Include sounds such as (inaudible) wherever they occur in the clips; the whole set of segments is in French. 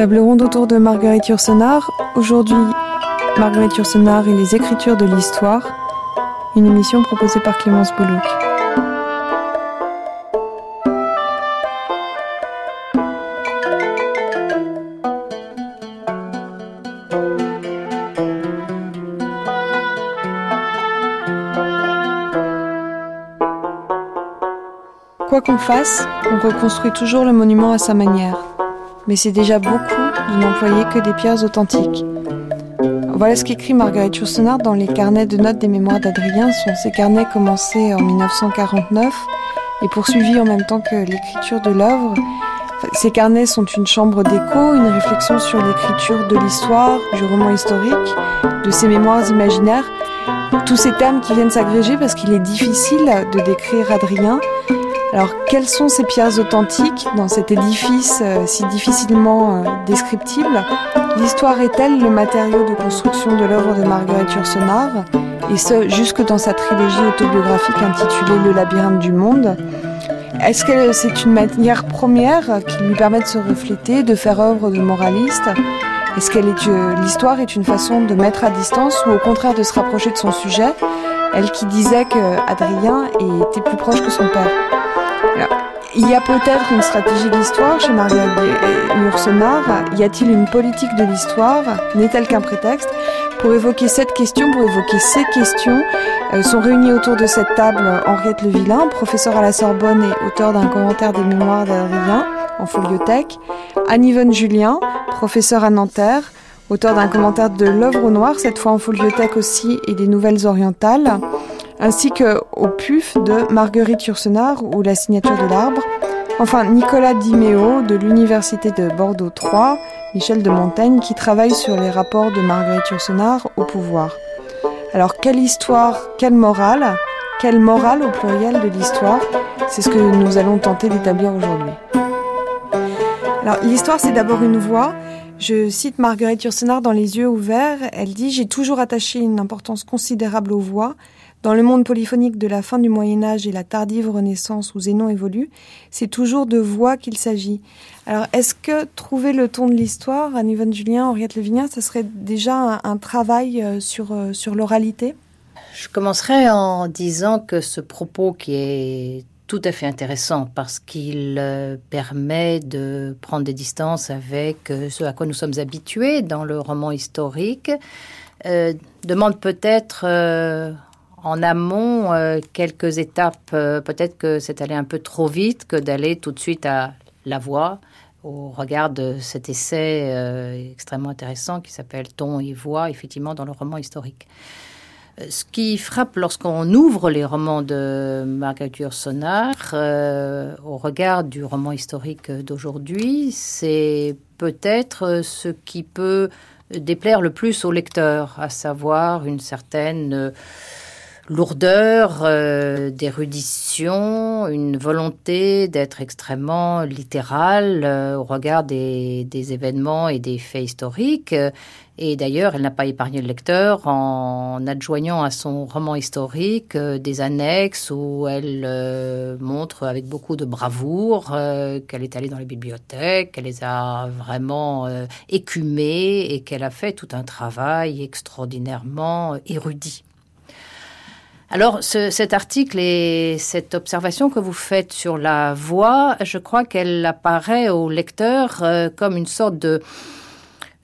Table ronde autour de Marguerite Yourcenar. Aujourd'hui, Marguerite Yourcenar et les écritures de l'histoire. Une émission proposée par Clémence Boulouk. Quoi qu'on fasse, on reconstruit toujours le monument à sa manière mais c'est déjà beaucoup de n'employer que des pierres authentiques. Voilà ce qu'écrit Marguerite Yourcenar dans les carnets de notes des mémoires d'Adrien. Ce sont ces carnets commencés en 1949 et poursuivis en même temps que l'écriture de l'œuvre. Ces carnets sont une chambre d'écho, une réflexion sur l'écriture de l'histoire, du roman historique, de ses mémoires imaginaires. Tous ces termes qui viennent s'agréger parce qu'il est difficile de décrire Adrien, alors, quelles sont ces pierres authentiques dans cet édifice euh, si difficilement euh, descriptible? L'histoire est-elle le matériau de construction de l'œuvre de Marguerite Yourcenar? Et ce, jusque dans sa trilogie autobiographique intitulée Le labyrinthe du monde. Est-ce que c'est une manière première qui lui permet de se refléter, de faire œuvre de moraliste? Est-ce que euh, l'histoire est une façon de mettre à distance ou au contraire de se rapprocher de son sujet? Elle qui disait que Adrien était plus proche que son père. Il y a peut-être une stratégie de l'histoire chez Marguerite Yourcenar. Y a-t-il une politique de l'histoire N'est-elle qu'un prétexte Pour évoquer cette question, pour évoquer ces questions, euh, sont réunis autour de cette table Henriette Levillain, professeure à la Sorbonne et auteur d'un commentaire des mémoires d'Adrien en foliothèque, Anne-Yvonne Julien, professeure à Nanterre, auteur d'un commentaire de l'œuvre au noir, cette fois en foliothèque aussi, et des nouvelles orientales, ainsi qu'au PUF de Marguerite Yourcenar ou La signature de l'arbre. Enfin, Nicolas Diméo de l'Université de Bordeaux 3, Michel de Montaigne, qui travaille sur les rapports de Marguerite Yourcenar au pouvoir. Alors, quelle histoire, quelle morale Quelle morale au pluriel de l'histoire? C'est ce que nous allons tenter d'établir aujourd'hui. Alors, l'histoire, c'est d'abord une voix. Je cite Marguerite Yourcenar dans Les yeux ouverts. Elle dit J'ai toujours attaché une importance considérable aux voix. Dans le monde polyphonique de la fin du Moyen Âge et la tardive Renaissance où Zénon évolue, c'est toujours de voix qu'il s'agit. Alors, est-ce que trouver le ton de l'histoire, à Yvonne Julien, Henriette Levignat, ce serait déjà un, travail euh, sur, euh, sur l'oralité? Je commencerai en disant que ce propos qui est tout à fait intéressant parce qu'il euh, permet de prendre des distances avec ce à quoi nous sommes habitués dans le roman historique, demande peut-être en amont euh, quelques étapes. Euh, peut-être que c'est allé un peu trop vite que d'aller tout de suite à la voix au regard de cet essai euh, extrêmement intéressant qui s'appelle Ton et voix, effectivement, dans le roman historique. Ce qui frappe lorsqu'on ouvre les romans de Marguerite Yourcenar au regard du roman historique d'aujourd'hui, c'est peut-être ce qui peut déplaire le plus au lecteur, à savoir une certaine lourdeur euh, d'érudition, une volonté d'être extrêmement littéral euh, au regard des, événements et des faits historiques. Et d'ailleurs, elle n'a pas épargné le lecteur en adjoignant à son roman historique euh, des annexes où elle montre avec beaucoup de bravoure qu'elle est allée dans les bibliothèques, qu'elle les a vraiment écumées et qu'elle a fait tout un travail extraordinairement érudit. Alors, cet article et cette observation que vous faites sur la voix, je crois qu'elle apparaît au lecteur euh, comme une sorte de,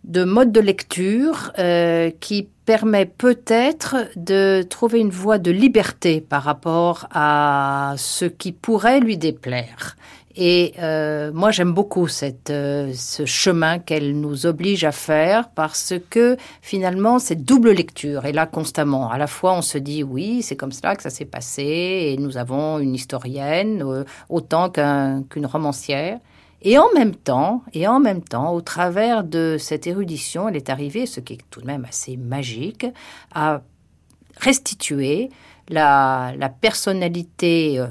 de mode de lecture euh, qui permet peut-être de trouver une voie de liberté par rapport à ce qui pourrait lui déplaire. Et euh, moi, j'aime beaucoup cette, euh, ce chemin qu'elle nous oblige à faire parce que finalement, c'est double lecture. Et là, constamment, à la fois, on se dit oui, c'est comme cela que ça s'est passé et nous avons une historienne euh, autant qu'une romancière. Et en même temps, et en même temps, au travers de cette érudition, elle est arrivée, ce qui est tout de même assez magique, à restituer la, la personnalité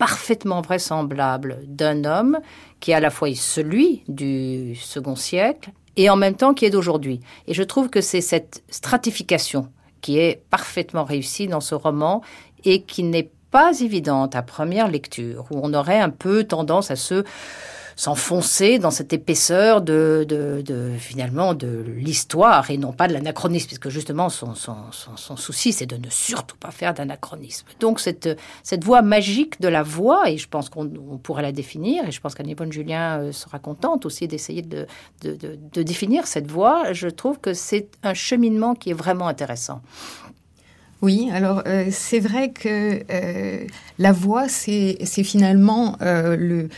parfaitement vraisemblable d'un homme qui à la fois est celui du second siècle et en même temps qui est d'aujourd'hui. Et je trouve que c'est cette stratification qui est parfaitement réussie dans ce roman et qui n'est pas évidente à première lecture, où on aurait un peu tendance à se s'enfoncer dans cette épaisseur de, de, finalement de l'histoire et non pas de l'anachronisme, puisque justement son, son, son, souci c'est de ne surtout pas faire d'anachronisme. Donc cette, cette voie magique de la voix, et je pense qu'on pourrait la définir, et je pense qu'Anne Julien euh, sera contente aussi d'essayer de, de, de définir cette voie, je trouve que c'est un cheminement qui est vraiment intéressant. Oui, alors euh, c'est vrai que euh, la voix, c'est finalement euh, le,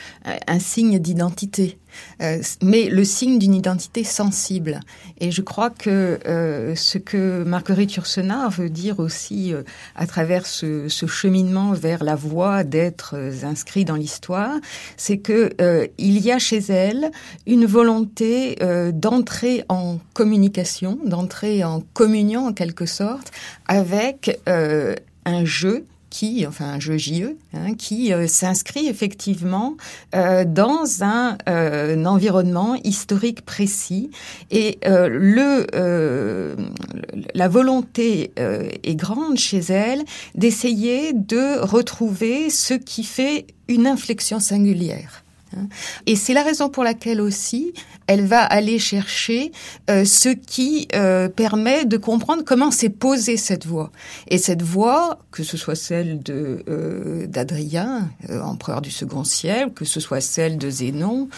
un signe d'identité. Euh, mais le signe d'une identité sensible. Et je crois que euh, ce que Marguerite Yourcenar veut dire aussi euh, à travers ce, ce, cheminement vers la voie d'être inscrit dans l'histoire, c'est que il y a chez elle une volonté d'entrer en communication, d'entrer en communion en quelque sorte avec un jeu qui, enfin un JE, hein, qui euh, s'inscrit effectivement euh, dans un, euh, un, environnement historique précis. Et le, la volonté est grande chez elle d'essayer de retrouver ce qui fait une inflexion singulière. Hein. Et c'est la raison pour laquelle aussi elle va aller chercher euh, ce qui euh, permet de comprendre comment s'est posée cette voix. Et cette voix, que ce soit celle de euh, d'Adrien, empereur du second siècle, que ce soit celle de Zénon,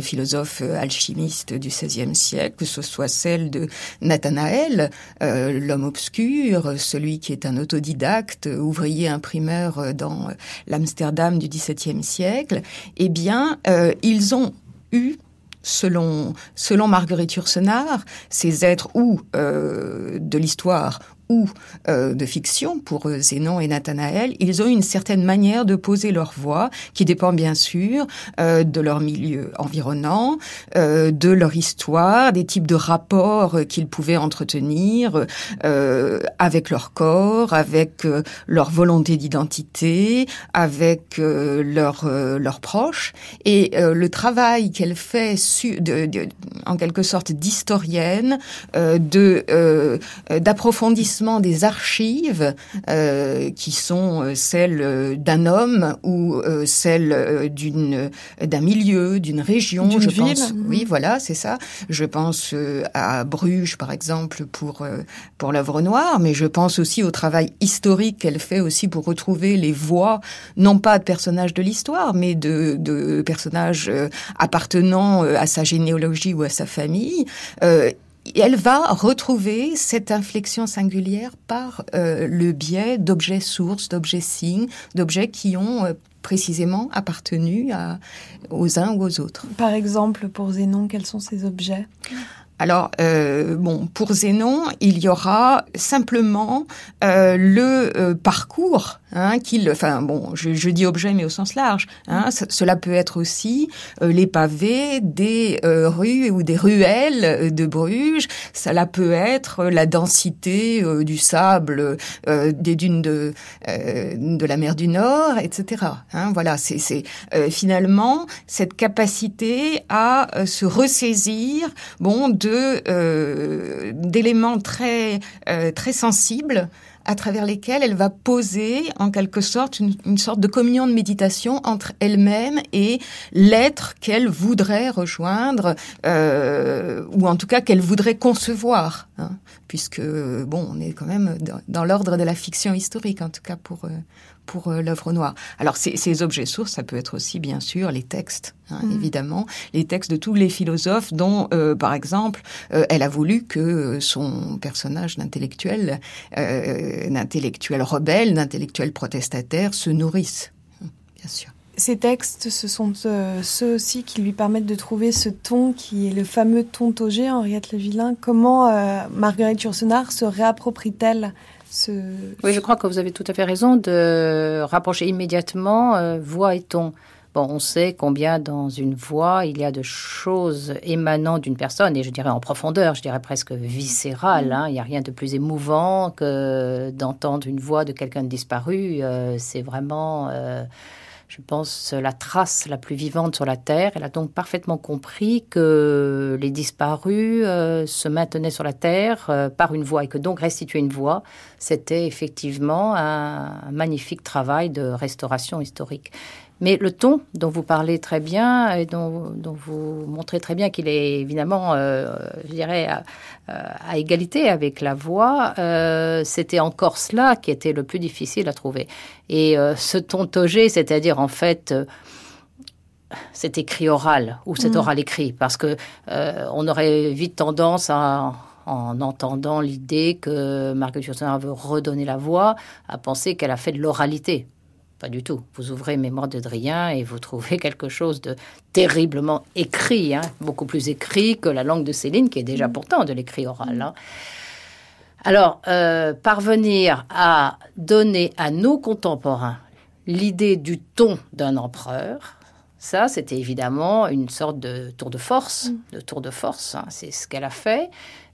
philosophe alchimiste du XVIe siècle, que ce soit celle de Nathanaël, l'homme obscur, celui qui est un autodidacte, ouvrier imprimeur dans l'Amsterdam du XVIIe siècle, eh bien, ils ont eu selon, selon Marguerite Yourcenar, ces êtres ou euh, de l'histoire ou euh, de fiction pour euh, Zénon et Nathanaël, ils ont une certaine manière de poser leur voix qui dépend bien sûr euh, de leur milieu environnant, euh, de leur histoire, des types de rapports qu'ils pouvaient entretenir euh, avec leur corps, avec leur volonté d'identité, avec leurs leurs proches. Et le travail qu'elle fait de, de, en quelque sorte d'historienne, de d'approfondissement des archives euh, qui sont euh, celles euh, d'un homme ou celles d'une d'un milieu, d'une région. Je ville. pense. Oui, voilà, c'est ça. Je pense à Bruges, par exemple, pour pour l'œuvre noire, mais je pense aussi au travail historique qu'elle fait aussi pour retrouver les voix, non pas de personnages de l'histoire, mais de, de personnages appartenant à sa généalogie ou à sa famille elle va retrouver cette inflexion singulière par euh, le biais d'objets sources, d'objets signes, d'objets qui ont euh, précisément appartenu à, aux uns ou aux autres. Par exemple, pour Zénon, quels sont ces objets? Alors, euh, bon, pour Zénon, il y aura simplement le parcours hein, qu'il, enfin, bon, je, je, dis objet, mais au sens large. Hein, cela peut être aussi euh, les pavés des euh, rues ou des ruelles de Bruges. Cela peut être la densité du sable des dunes de de la mer du Nord, etc. Hein, voilà, c'est finalement cette capacité à se ressaisir, bon, euh, d'éléments très euh, très sensibles à travers lesquels elle va poser en quelque sorte une, sorte de communion de méditation entre elle-même et l'être qu'elle voudrait rejoindre euh, ou en tout cas qu'elle voudrait concevoir hein, puisque bon on est quand même dans, l'ordre de la fiction historique en tout cas pour pour euh, l'œuvre noire. Alors ces, objets sources, ça peut être aussi bien sûr les textes, hein, mm. évidemment, les textes de tous les philosophes dont, euh, par exemple, euh, elle a voulu que son personnage d'intellectuel, d'intellectuel rebelle, d'intellectuel protestataire se nourrisse, hein, bien sûr. Ces textes, ce sont ceux aussi qui lui permettent de trouver ce ton qui est le fameux ton Togé, Henriette Vilain. Comment Marguerite Yourcenar se réapproprie-t-elle oui, je crois que vous avez tout à fait raison de rapprocher immédiatement euh, voix et ton. Bon, on sait combien dans une voix il y a de choses émanant d'une personne, et je dirais en profondeur, je dirais presque viscérale. Hein. Il n'y a rien de plus émouvant que d'entendre une voix de quelqu'un de disparu. Euh, c'est vraiment... Euh, je pense, la trace la plus vivante sur la Terre. Elle a donc parfaitement compris que les disparus euh, se maintenaient sur la Terre euh, par une voie et que donc restituer une voie, c'était effectivement un magnifique travail de restauration historique. Mais le ton dont vous parlez très bien et dont, vous montrez très bien qu'il est évidemment, euh, je dirais, à, égalité avec la voix, euh, c'était encore cela qui était le plus difficile à trouver. Et euh, ce ton togé, c'est-à-dire en fait cet écrit oral ou cet mm. oral écrit, parce que on aurait vite tendance à en entendant l'idée que Marguerite Yourcenar veut redonner la voix, à penser qu'elle a fait de l'oralité. Pas du tout. Vous ouvrez Mémoire de Drien et vous trouvez quelque chose de terriblement écrit, hein, beaucoup plus écrit que la langue de Céline, qui est déjà mm. pourtant de l'écrit oral. Hein. Alors, euh, parvenir à donner à nos contemporains l'idée du ton d'un empereur, ça, c'était évidemment une sorte de tour de force, mm. de tour de force. Hein. c'est ce qu'elle a fait.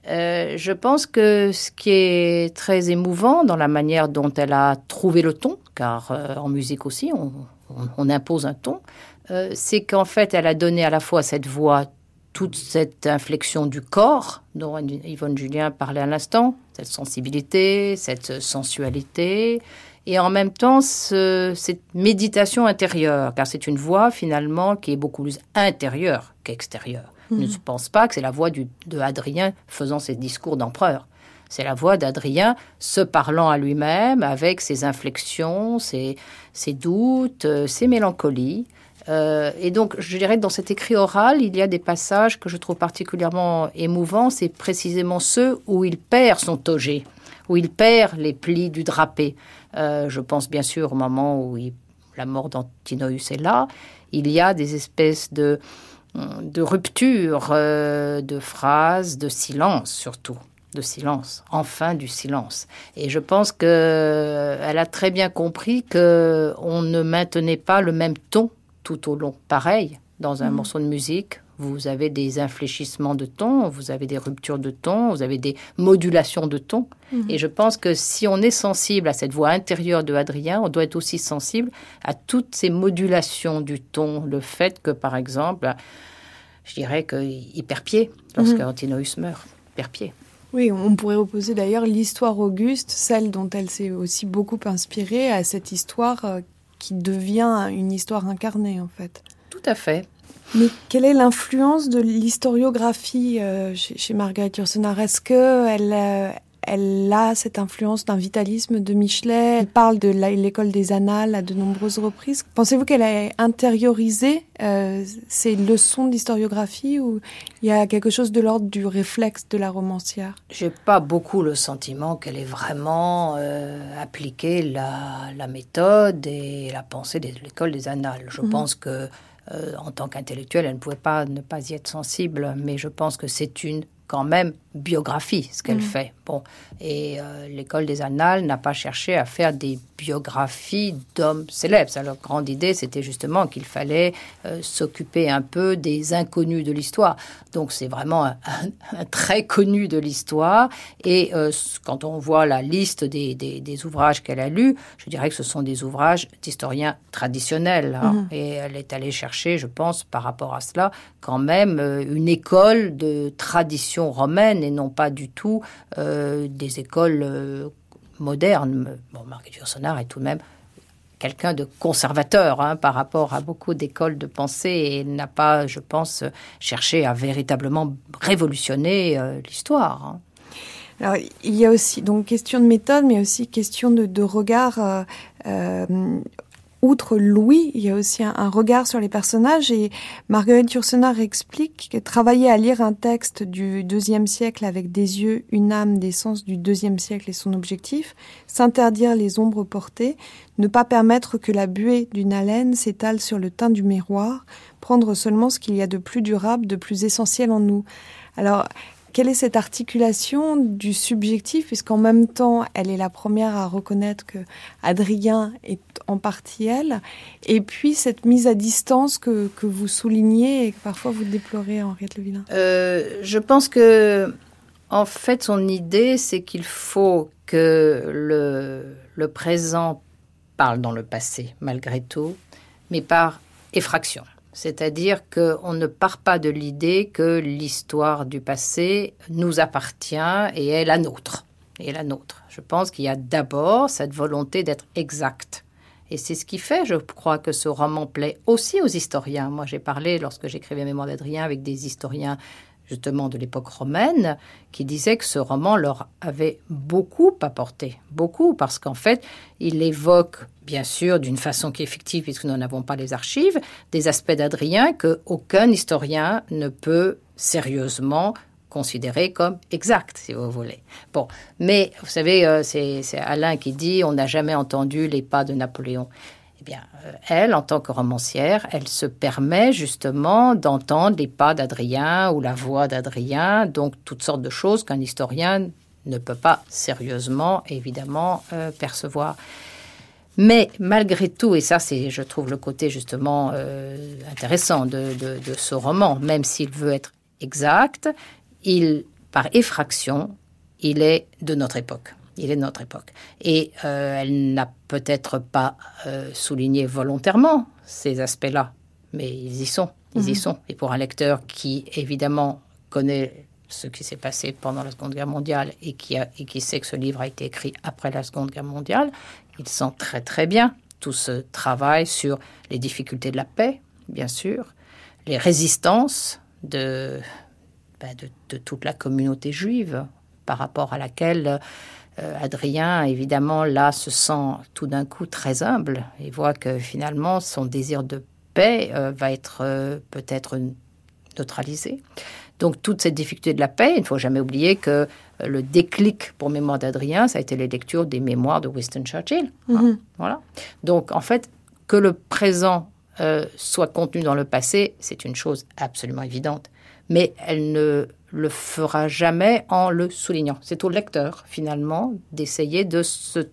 Euh, je pense que ce qui est très émouvant dans la manière dont elle a trouvé le ton, car euh, en musique aussi, on, impose un ton, euh, c'est qu'en fait, elle a donné à la fois cette voix, toute cette inflexion du corps, dont Yvonne Julien parlait à l'instant, cette sensibilité, cette sensualité, et en même temps cette méditation intérieure, car c'est une voix finalement qui est beaucoup plus intérieure qu'extérieure. Je ne pense pas que c'est la voix de Adrien faisant ses discours d'empereur. C'est la voix d'Adrien se parlant à lui-même avec ses inflexions, ses, doutes, euh, ses mélancolies. Euh, et donc, je dirais que dans cet écrit oral, il y a des passages que je trouve particulièrement émouvants. C'est précisément ceux où il perd son togé, où il perd les plis du drapé. Euh, je pense bien sûr au moment où la mort d'Antinoïus est là. Il y a des espèces de de rupture euh, de phrases, de silence surtout, de silence, enfin du silence. Et je pense que euh, elle a très bien compris que on ne maintenait pas le même ton tout au long. Pareil, dans un mm. morceau de musique, vous avez des infléchissements de ton, vous avez des ruptures de ton, vous avez des modulations de ton. Mm. Et je pense que si on est sensible à cette voix intérieure de Adrien, on doit être aussi sensible à toutes ces modulations du ton. Le fait que, par exemple, je dirais qu'il perd pied lorsque mm meurt, perd pied. Oui, on pourrait opposer d'ailleurs l'histoire Auguste, celle dont elle s'est aussi beaucoup inspirée, à cette histoire euh, qui devient une histoire incarnée en fait. Tout à fait. Mais quelle est l'influence de l'historiographie euh, chez, Marguerite Yourcenar? Est-ce qu'elle euh, elle a cette influence d'un vitalisme de Michelet. Elle parle de l'école des annales à de nombreuses reprises. Pensez-vous qu'elle a intériorisé euh, ces leçons d'historiographie ou il y a quelque chose de l'ordre du réflexe de la romancière? J'ai pas beaucoup le sentiment qu'elle ait vraiment euh, appliqué la, méthode et la pensée de l'école des annales. Je mhm. pense que euh, en tant qu'intellectuelle, elle ne pouvait pas ne pas y être sensible, mais je pense que c'est une quand même biographie, ce qu'elle mm. fait. Bon, et euh, l'école des annales n'a pas cherché à faire des biographies d'hommes célèbres. leur grande idée, c'était justement qu'il fallait euh, s'occuper un peu des inconnus de l'histoire. Donc c'est vraiment un, très connu de l'histoire. Et euh, quand on voit la liste des, des, ouvrages qu'elle a lus, je dirais que ce sont des ouvrages d'historiens traditionnels. Hein. Mm-hmm. Et elle est allée chercher, je pense, par rapport à cela, quand même une école de tradition romaine et non pas du tout euh, des écoles euh, modernes. Bon, Marguerite Yourcenar est tout de même quelqu'un de conservateur hein, par rapport à beaucoup d'écoles de pensée et n'a pas, je pense, cherché à véritablement révolutionner euh, l'histoire. Hein. Alors, il y a aussi donc question de méthode, mais aussi question de, regard. Euh, outre Louis, il y a aussi un, regard sur les personnages et Marguerite Yourcenar explique que travailler à lire un texte du deuxième siècle avec des yeux, une âme, des sens du deuxième siècle et son objectif, s'interdire les ombres portées, ne pas permettre que la buée d'une haleine s'étale sur le teint du miroir, prendre seulement ce qu'il y a de plus durable, de plus essentiel en nous. Alors, quelle est cette articulation du subjectif, puisqu'en même temps, elle est la première à reconnaître que Adrien est en partie elle, et puis cette mise à distance que, que vous soulignez et que parfois vous déplorez, Henriette Levillain euh, Je pense que, en fait, son idée, c'est qu'il faut que le, le présent parle dans le passé, malgré tout, mais par effraction. C'est-à-dire qu'on ne part pas de l'idée que l'histoire du passé nous appartient et est la nôtre. Et la nôtre. Je pense qu'il y a d'abord cette volonté d'être exact. Et c'est ce qui fait, je crois, que ce roman plaît aussi aux historiens. Moi, j'ai parlé, lorsque j'écrivais Mémoire d'Adrien, avec des historiens justement de l'époque romaine, qui disaient que ce roman leur avait beaucoup apporté, beaucoup, parce qu'en fait, il évoque, bien sûr, d'une façon qui est fictive, puisque nous n'avons pas les archives, des aspects d'Adrien que aucun historien ne peut sérieusement considérer comme exact, si vous voulez. Bon, mais vous savez, euh, c'est Alain qui dit on n'a jamais entendu les pas de Napoléon. Eh euh, elle, en tant que romancière, elle se permet justement d'entendre les pas d'Adrien ou la voix d'Adrien, donc toutes sortes de choses qu'un historien ne peut pas sérieusement, évidemment, euh, percevoir. Mais malgré tout, et ça c'est, je trouve, le côté justement euh, intéressant de, de, ce roman, même s'il veut être exact, il, par effraction, il est de notre époque il est de notre époque. Et euh, elle n'a peut-être pas euh, souligné volontairement ces aspects-là, mais ils y sont, ils y mhm. sont. Et pour un lecteur qui, évidemment, connaît ce qui s'est passé pendant la Seconde Guerre mondiale et qui, a, et qui sait que ce livre a été écrit après la Seconde Guerre mondiale, il sent très très bien tout ce travail sur les difficultés de la paix, bien sûr, les résistances de, ben, de, de toute la communauté juive par rapport à laquelle euh, Adrien, évidemment, là, se sent tout d'un coup très humble et voit que finalement, son désir de paix euh, va être euh, peut-être neutralisé. Donc, toute cette difficulté de la paix, il ne faut jamais oublier que le déclic pour Mémoire d'Adrien, ça a été les lectures des mémoires de Winston Churchill. Hein, mhm. voilà. Donc, en fait, que le présent soit contenu dans le passé, c'est une chose absolument évidente. Mais elle ne le fera jamais en le soulignant. C'est au lecteur, finalement, d'essayer de se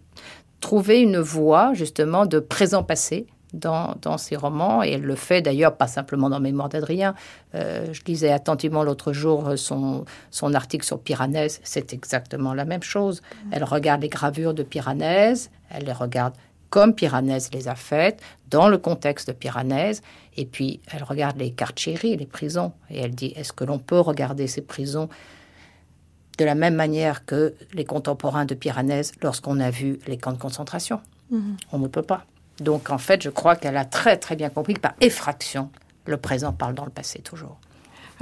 trouver une voie, justement, de présent-passé dans, dans ses romans. Et elle le fait d'ailleurs, pas simplement dans Mémoire d'Adrien. Euh, je lisais attentivement l'autre jour son, son article sur Piranèse. C'est exactement la même chose. Elle regarde les gravures de Piranèse, elle les regarde comme Piranèse les a faites, dans le contexte de Piranèse. Et puis, elle regarde les carceri, les prisons, et elle dit, est-ce que l'on peut regarder ces prisons de la même manière que les contemporains de Piranèse lorsqu'on a vu les camps de concentration? Mhm. On ne peut pas. Donc, en fait, je crois qu'elle a très, très bien compris que par effraction, le présent parle dans le passé toujours.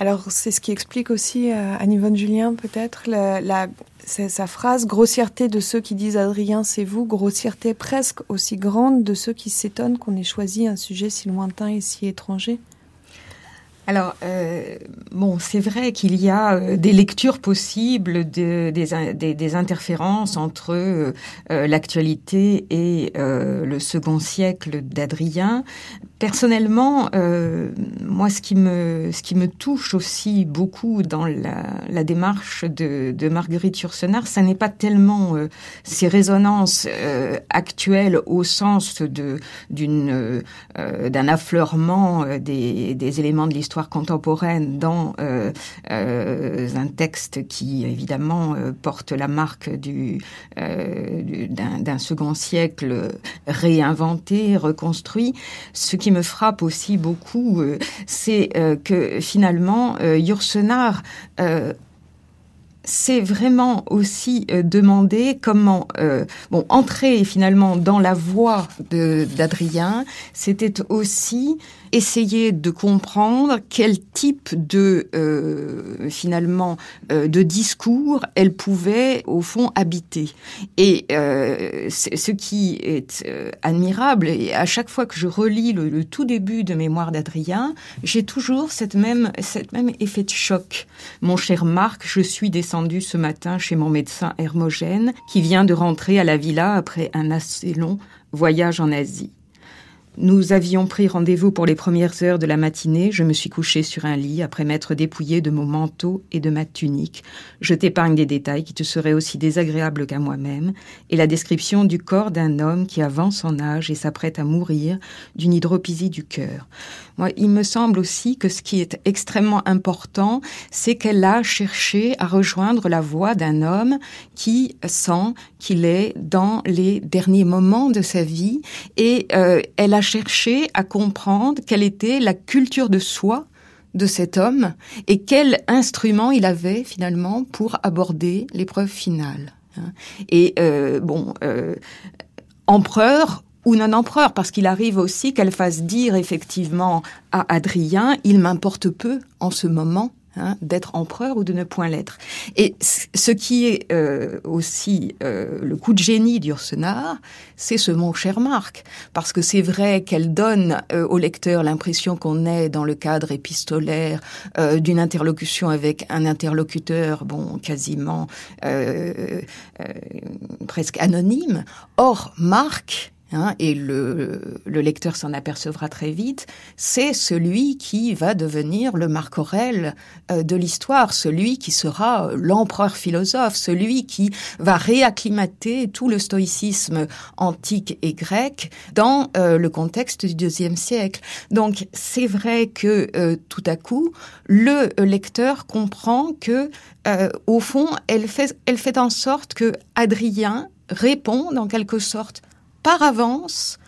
Alors, c'est ce qui explique aussi à euh, Anne-Yvonne Julien, peut-être, la, sa phrase grossièreté de ceux qui disent Adrien, c'est vous, grossièreté presque aussi grande de ceux qui s'étonnent qu'on ait choisi un sujet si lointain et si étranger. Alors, euh, bon, c'est vrai qu'il y a euh, des lectures possibles, de, des, des, des, interférences entre euh, l'actualité et le second siècle d'Adrien. Personnellement, moi, ce qui me ce qui me touche aussi beaucoup dans la, la démarche de, de Marguerite Yourcenar, ça n'est pas tellement ces résonances actuelles au sens de d'une d'un affleurement des, des éléments de l'histoire contemporaine dans euh, euh, un texte qui évidemment euh, porte la marque du, d'un second siècle réinventé, reconstruit. Ce qui me frappe aussi beaucoup, c'est que finalement, Yourcenar c'est vraiment aussi euh, demander comment euh, bon entrer finalement dans la voie d'Adrien, c'était aussi essayer de comprendre quel type de euh, finalement euh, de discours elle pouvait au fond habiter. Et euh, ce qui est euh, admirable, et à chaque fois que je relis le, tout début de Mémoire d'Adrien, j'ai toujours cette même cette même effet de choc. Mon cher Marc, je suis descendu ce matin chez mon médecin Hermogène qui vient de rentrer à la villa après un assez long voyage en Asie. Nous avions pris rendez-vous pour les premières heures de la matinée. Je me suis couché sur un lit après m'être dépouillé de mon manteau et de ma tunique. Je t'épargne des détails qui te seraient aussi désagréables qu'à moi-même et la description du corps d'un homme qui avance en âge et s'apprête à mourir d'une hydropisie du cœur. Moi, il me semble aussi que ce qui est extrêmement important, c'est qu'elle a cherché à rejoindre la voix d'un homme qui sent qu'il est dans les derniers moments de sa vie et euh, elle a cherché à comprendre quelle était la culture de soi de cet homme et quel instrument il avait finalement pour aborder l'épreuve finale. hein. Et euh, bon, euh, empereur ou non empereur, parce qu'il arrive aussi qu'elle fasse dire effectivement à Adrien, il m'importe peu en ce moment hein, d'être empereur ou de ne point l'être. Et ce qui est euh, aussi euh, le coup de génie d'Ursenard, c'est ce mon cher Marc, parce que c'est vrai qu'elle donne euh, au lecteur l'impression qu'on est dans le cadre épistolaire d'une interlocution avec un interlocuteur, bon, quasiment presque anonyme. Or, Marc, hein, et le, le lecteur s'en apercevra très vite, c'est celui qui va devenir le Marc Aurèle euh, de l'histoire, celui qui sera l'empereur philosophe, celui qui va réacclimater tout le stoïcisme antique et grec dans euh, le contexte du deuxième siècle. Donc c'est vrai que euh, tout à coup, le lecteur comprend que, euh, au fond, elle fait, elle fait en sorte que Adrien répond, en quelque sorte, par avance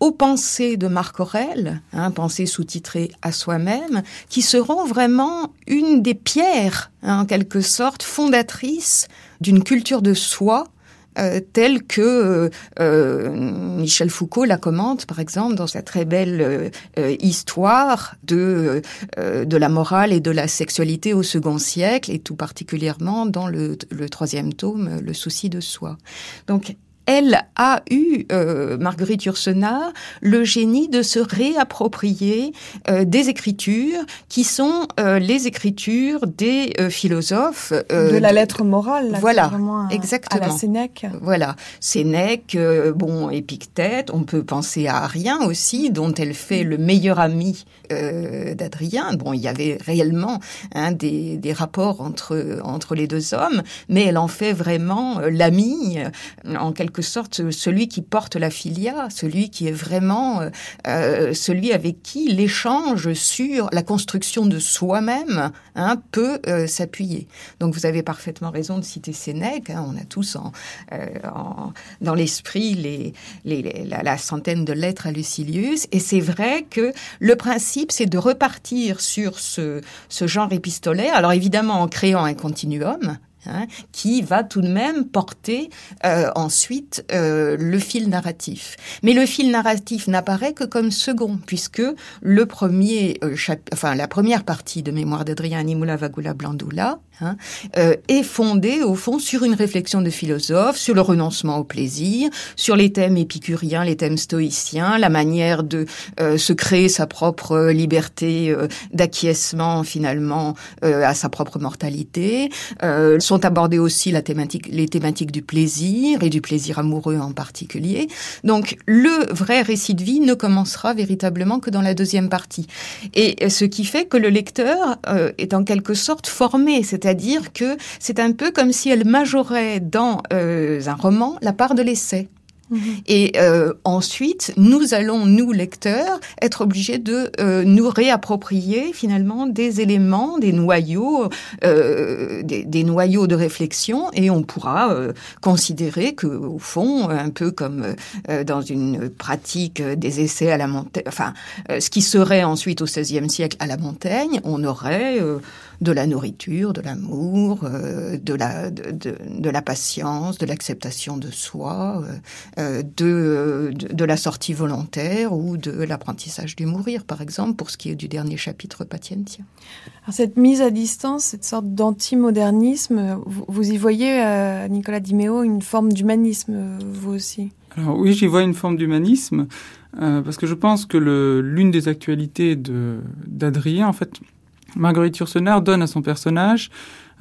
aux pensées de Marc Aurèle, hein, pensées sous-titrées à soi-même, qui seront vraiment une des pierres, hein, en quelque sorte, fondatrices d'une culture de soi euh, telle que euh, euh, Michel Foucault la commente, par exemple, dans sa très belle histoire de, de la morale et de la sexualité au second siècle, et tout particulièrement dans le, le troisième tome, Le souci de soi. Donc, elle a eu, euh, Marguerite Yourcenar, le génie de se réapproprier euh, des écritures qui sont euh, les écritures des euh, philosophes. euh, de la lettre morale, là, voilà, vraiment à- à exactement. la Sénèque. Voilà, Sénèque, euh, bon, Épictète, on peut penser à Arien aussi, dont elle fait le meilleur ami euh, d'Adrien. Bon, il y avait réellement hein, des, des rapports entre, entre les deux hommes, mais elle en fait vraiment l'ami, euh, en quelque sorte celui qui porte la filia, celui qui est vraiment euh, euh, celui avec qui l'échange sur la construction de soi-même hein, peut euh, s'appuyer. Donc vous avez parfaitement raison de citer Sénèque, hein, on a tous en, euh, dans l'esprit les, la, centaine de lettres à Lucilius. Et c'est vrai que le principe, c'est de repartir sur ce genre épistolaire. Alors évidemment en créant un continuum. Hein, qui va tout de même porter euh, ensuite euh, le fil narratif. Mais le fil narratif n'apparaît que comme second, puisque le premier, euh, enfin la première partie de Mémoire d'Adrien Animula Vagula Blandula hein, euh, est fondée au fond sur une réflexion de philosophe, sur le renoncement au plaisir, sur les thèmes épicuriens, les thèmes stoïciens, la manière de euh, se créer sa propre euh, liberté euh, d'acquiescement finalement euh, à sa propre mortalité. Sont abordées aussi la thématique, les thématiques du plaisir et du plaisir amoureux en particulier. Donc le vrai récit de vie ne commencera véritablement que dans la deuxième partie. Et ce qui fait que le lecteur est en quelque sorte formé, c'est-à-dire que c'est un peu comme si elle majorait dans euh, un roman la part de l'essai. Mhm. Et euh, ensuite, nous allons, nous lecteurs, être obligés de euh, nous réapproprier finalement des éléments, des noyaux, euh, des, des, noyaux de réflexion, et on pourra euh, considérer que, au fond, un peu comme euh, dans une pratique des essais à la Montaigne, enfin, ce qui serait ensuite au XVIe siècle à la Montaigne, on aurait de la nourriture, de l'amour, euh, de, la, de, de, la patience, de l'acceptation de soi, euh, de, de, la sortie volontaire ou de l'apprentissage du mourir, par exemple, pour ce qui est du dernier chapitre patientien. cette mise à distance, cette sorte d'antimodernisme, vous, vous, y voyez, euh, Nicolas Dimeo, une forme d'humanisme, vous aussi? Alors oui, j'y vois une forme d'humanisme. parce que je pense que l'une des actualités d'Adrien, en fait, Marguerite Yourcenar donne à son personnage,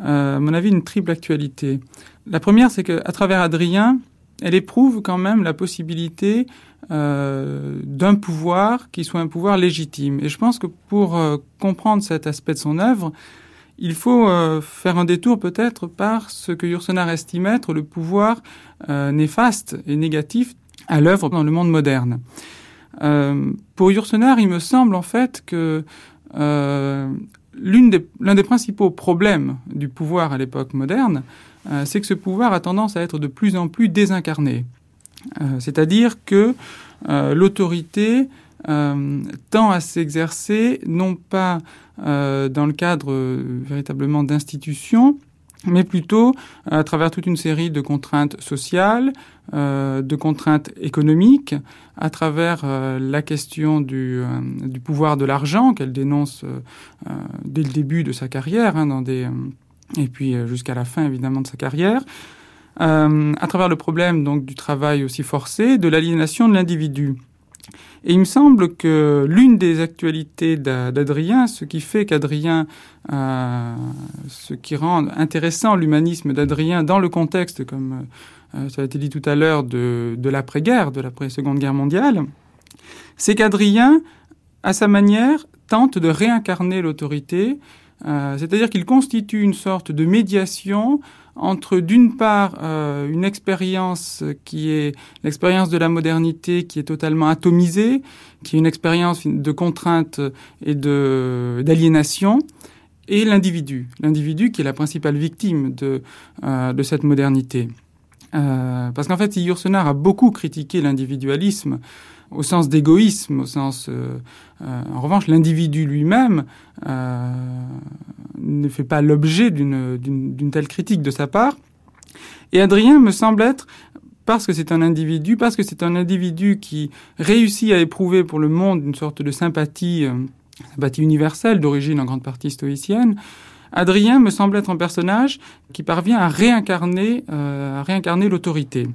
euh, à mon avis, une triple actualité. La première, c'est qu'à travers Adrien, elle éprouve quand même la possibilité euh, d'un pouvoir qui soit un pouvoir légitime. Et je pense que pour euh, comprendre cet aspect de son œuvre, il faut euh, faire un détour peut-être par ce que Yourcenar estime être le pouvoir néfaste et négatif à l'œuvre dans le monde moderne. pour Yourcenar, il me semble en fait que l'un des, principaux problèmes du pouvoir à l'époque moderne, euh, c'est que ce pouvoir a tendance à être de plus en plus désincarné. Euh, C'est-à-dire que euh, l'autorité tend à s'exercer non pas dans le cadre véritablement d'institutions, mais plutôt à travers toute une série de contraintes sociales, de contraintes économiques, à travers la question du, pouvoir de l'argent qu'elle dénonce dès le début de sa carrière, hein, dans des, et puis jusqu'à la fin évidemment de sa carrière, à travers le problème donc du travail aussi forcé, de l'aliénation de l'individu. Et il me semble que l'une des actualités d'Adrien, ce qui fait qu'Adrien, euh, ce qui rend intéressant l'humanisme d'Adrien dans le contexte, comme euh, ça a été dit tout à l'heure, de, de l'après-guerre, de l'après-seconde guerre mondiale, c'est qu'Adrien, à sa manière, tente de réincarner l'autorité, euh, c'est-à-dire qu'il constitue une sorte de médiation entre d'une part euh, une expérience qui est l'expérience de la modernité qui est totalement atomisée, qui est une expérience de contrainte et de d'aliénation, et l'individu, l'individu qui est la principale victime de euh, de cette modernité. Parce qu'en fait, Yourcenar a beaucoup critiqué l'individualisme au sens d'égoïsme, au sens. Euh, euh, en revanche, l'individu lui-même euh, ne fait pas l'objet d'une telle critique de sa part. Et Adrien me semble être, parce que c'est un individu, parce que c'est un individu qui réussit à éprouver pour le monde une sorte de sympathie, sympathie universelle, d'origine en grande partie stoïcienne, Adrien me semble être un personnage qui parvient à réincarner, à réincarner l'autorité.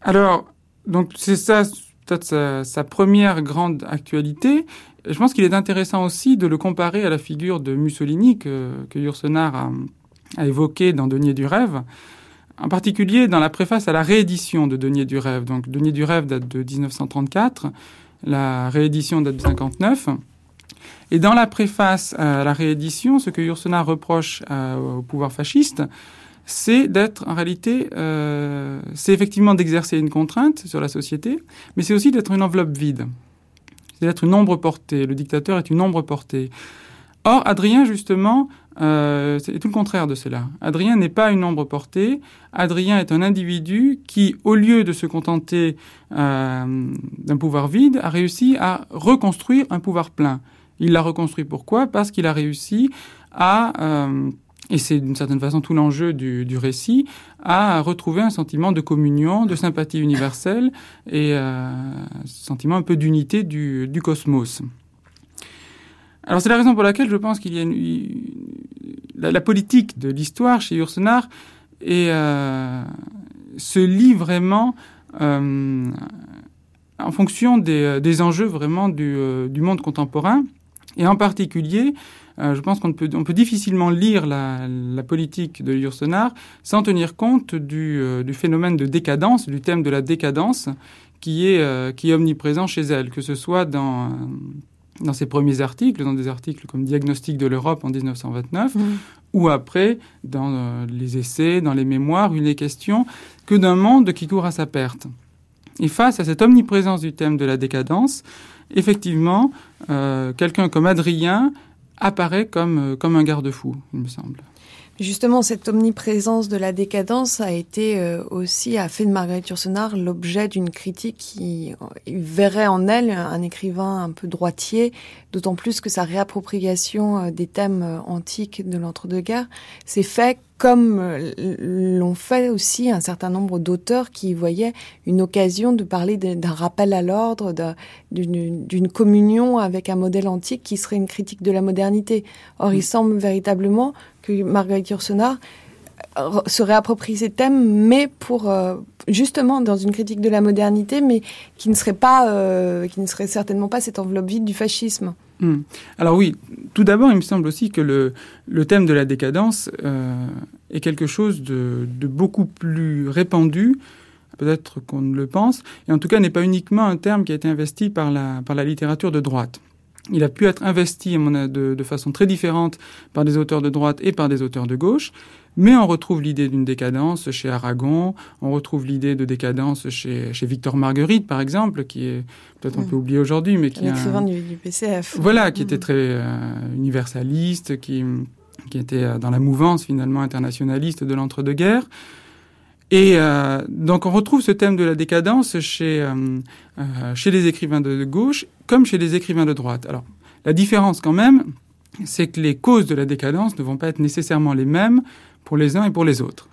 Alors, donc c'est ça peut-être sa, première grande actualité. Je pense qu'il est intéressant aussi de le comparer à la figure de Mussolini que, que a, a évoqué dans Denier du rêve, en particulier dans la préface à la réédition de Denier du rêve. Donc Denier du rêve date de 1934, la réédition date de 59. Et dans la préface à la réédition, ce que Yourcenar reproche euh, au pouvoir fasciste, c'est d'être en réalité, euh, c'est effectivement d'exercer une contrainte sur la société, mais c'est aussi d'être une enveloppe vide. C'est d'être une ombre portée. Le dictateur est une ombre portée. Or, Adrien, justement, euh, c'est tout le contraire de cela. Adrien n'est pas une ombre portée. Adrien est un individu qui, au lieu de se contenter euh, d'un pouvoir vide, a réussi à reconstruire un pouvoir plein. Il l'a reconstruit pourquoi? Parce qu'il a réussi à et c'est d'une certaine façon tout l'enjeu du, récit, à retrouver un sentiment de communion, de sympathie universelle et euh, un sentiment un peu d'unité du, cosmos. Alors c'est la raison pour laquelle je pense qu'il y a une, la, politique de l'histoire chez Yourcenar et euh, se lit vraiment euh, en fonction des, enjeux vraiment du, euh, du monde contemporain et en particulier euh, je pense qu'on peut, on peut difficilement lire la, la politique de Yourcenar sans tenir compte du, euh, du, phénomène de décadence, du thème de la décadence qui est, euh, qui est omniprésent chez elle, que ce soit dans, dans ses premiers articles, dans des articles comme Diagnostic de l'Europe en 1929, mmh. ou après dans euh, les essais, dans les mémoires, il n'est question que d'un monde qui court à sa perte. Et face à cette omniprésence du thème de la décadence, effectivement, euh, quelqu'un comme Adrien apparaît comme, euh, comme un garde-fou, il me semble. Justement, cette omniprésence de la décadence a été euh, aussi, a fait de Marguerite Yourcenar l'objet d'une critique qui verrait en elle un écrivain un peu droitier, d'autant plus que sa réappropriation euh, des thèmes euh, antiques de l'entre-deux-guerres s'est faite comme l'ont fait aussi un certain nombre d'auteurs qui voyaient une occasion de parler d'un rappel à l'ordre, d'une communion avec un modèle antique qui serait une critique de la modernité. Or, il mm. semble véritablement que Marguerite Yourcenar euh, se réapproprie ces thèmes, mais pour euh, justement dans une critique de la modernité, mais qui ne serait pas, euh, qui ne serait certainement pas cette enveloppe vide du fascisme. Hmm. Alors oui, tout d'abord, il me semble aussi que le, thème de la décadence est quelque chose de, de, beaucoup plus répandu, peut-être qu'on ne le pense, et en tout cas n'est pas uniquement un terme qui a été investi par la, par la littérature de droite. Il a pu être investi de, de façon très différente par des auteurs de droite et par des auteurs de gauche, mais on retrouve l'idée d'une décadence chez Aragon, on retrouve l'idée de décadence chez, chez Victor Marguerite, par exemple, qui est peut-être un peu oublié aujourd'hui, mais qui est écrivain du, PCF. Voilà, qui était mm. très euh, universaliste, qui, qui était euh, dans la mouvance finalement internationaliste de l'entre-deux-guerres. Et euh, donc on retrouve ce thème de la décadence chez, euh, euh, chez les écrivains de gauche comme chez les écrivains de droite. Alors la différence quand même, c'est que les causes de la décadence ne vont pas être nécessairement les mêmes pour les uns et pour les autres.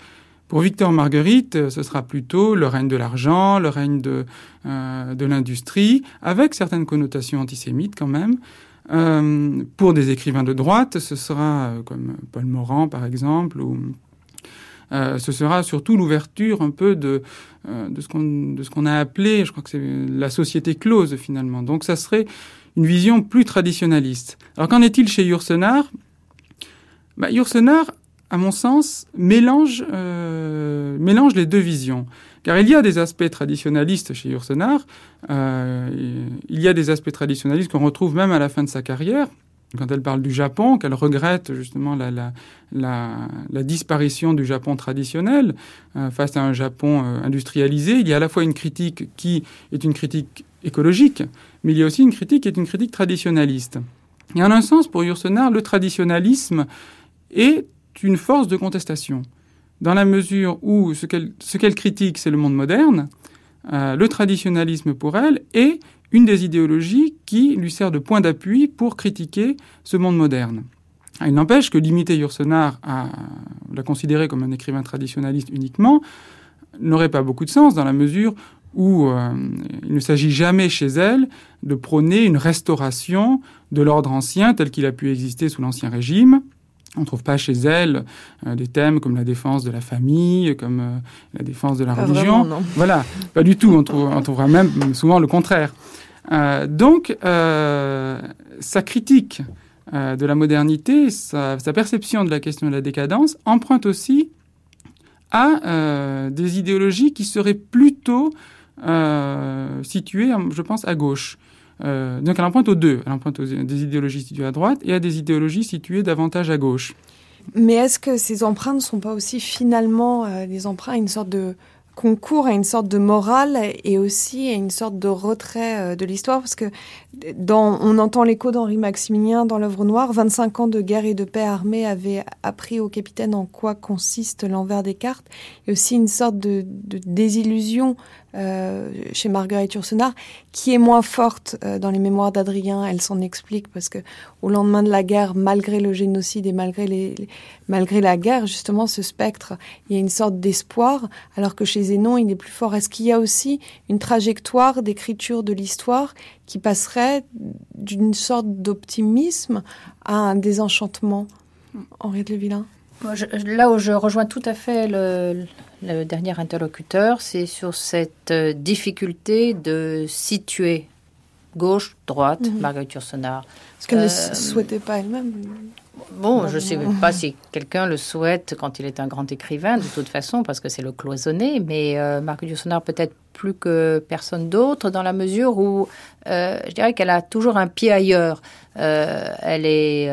Pour Victor Marguerite, ce sera plutôt le règne de l'argent, le règne de, de l'industrie, avec certaines connotations antisémites quand même. pour des écrivains de droite, ce sera comme Paul Morand par exemple, ou euh, ce sera surtout l'ouverture un peu de, euh, de ce qu'on a appelé, je crois que c'est la société close finalement. Donc ça serait une vision plus traditionnaliste. Alors qu'en est-il chez Yourcenar? Bah, Yourcenar, à mon sens, mélange, euh, mélange les deux visions. Car il y a des aspects traditionnalistes chez Yourcenar, il y a des aspects traditionnalistes qu'on retrouve même à la fin de sa carrière, quand elle parle du Japon, qu'elle regrette justement la, disparition du Japon traditionnel euh, face à un Japon euh, industrialisé, il y a à la fois une critique qui est une critique écologique, mais il y a aussi une critique qui est une critique traditionnaliste. Et en un sens, pour Yourcenar, le traditionnalisme est une force de contestation. Dans la mesure où ce qu'elle critique, c'est le monde moderne, euh, le traditionnalisme pour elle est une des idéologies qui lui sert de point d'appui pour critiquer ce monde moderne. Il n'empêche que limiter Yourcenar à la considérer comme un écrivain traditionnaliste uniquement n'aurait pas beaucoup de sens dans la mesure où euh, il ne s'agit jamais chez elle de prôner une restauration de l'ordre ancien tel qu'il a pu exister sous l'Ancien Régime. On ne trouve pas chez elle euh, des thèmes comme la défense de la famille, comme euh, la défense de la religion. voilà, pas du tout. On, on trouvera même souvent le contraire. Euh, donc, euh, sa critique euh, de la modernité, sa, perception de la question de la décadence emprunte aussi à des idéologies qui seraient plutôt situées, je pense, à gauche. donc elle emprunte aux deux. Elle emprunte aux, des idéologies situées à droite et à des idéologies situées davantage à gauche. Mais est-ce que ces empreintes ne sont pas aussi finalement des empreintes, une sorte de concourt à une sorte de morale et aussi à une sorte de retrait euh, de l'histoire parce que dans, on entend l'écho d'Henri Maximilien dans l'œuvre noire. 25 ans de guerre et de paix armée avaient appris au capitaine en quoi consiste l'envers des cartes et aussi une sorte de, de désillusion euh, chez Marguerite Yourcenar, qui est moins forte euh, dans les mémoires d'Adrien. Elle s'en explique parce que au lendemain de la guerre, malgré le génocide et malgré, les, malgré la guerre, justement, ce spectre, il y a une sorte d'espoir, alors que chez Zénon, il est plus fort. Est-ce qu'il y a aussi une trajectoire d'écriture de l'histoire qui passerait d'une sorte d'optimisme à un désenchantement Henriette Là où je rejoins tout à fait le, le dernier interlocuteur, c'est sur cette euh, difficulté de situer gauche, droite, mhm. Marguerite Yourcenar. Ce qu'elle ne euh, souhaitait pas elle-même. Bon, je ne sais pas si quelqu'un le souhaite quand il est un grand écrivain, de toute façon, parce que c'est le cloisonné, mais euh, Marguerite Yourcenar peut-être plus que personne d'autre, dans la mesure où euh, je dirais qu'elle a toujours un pied ailleurs. Euh, elle est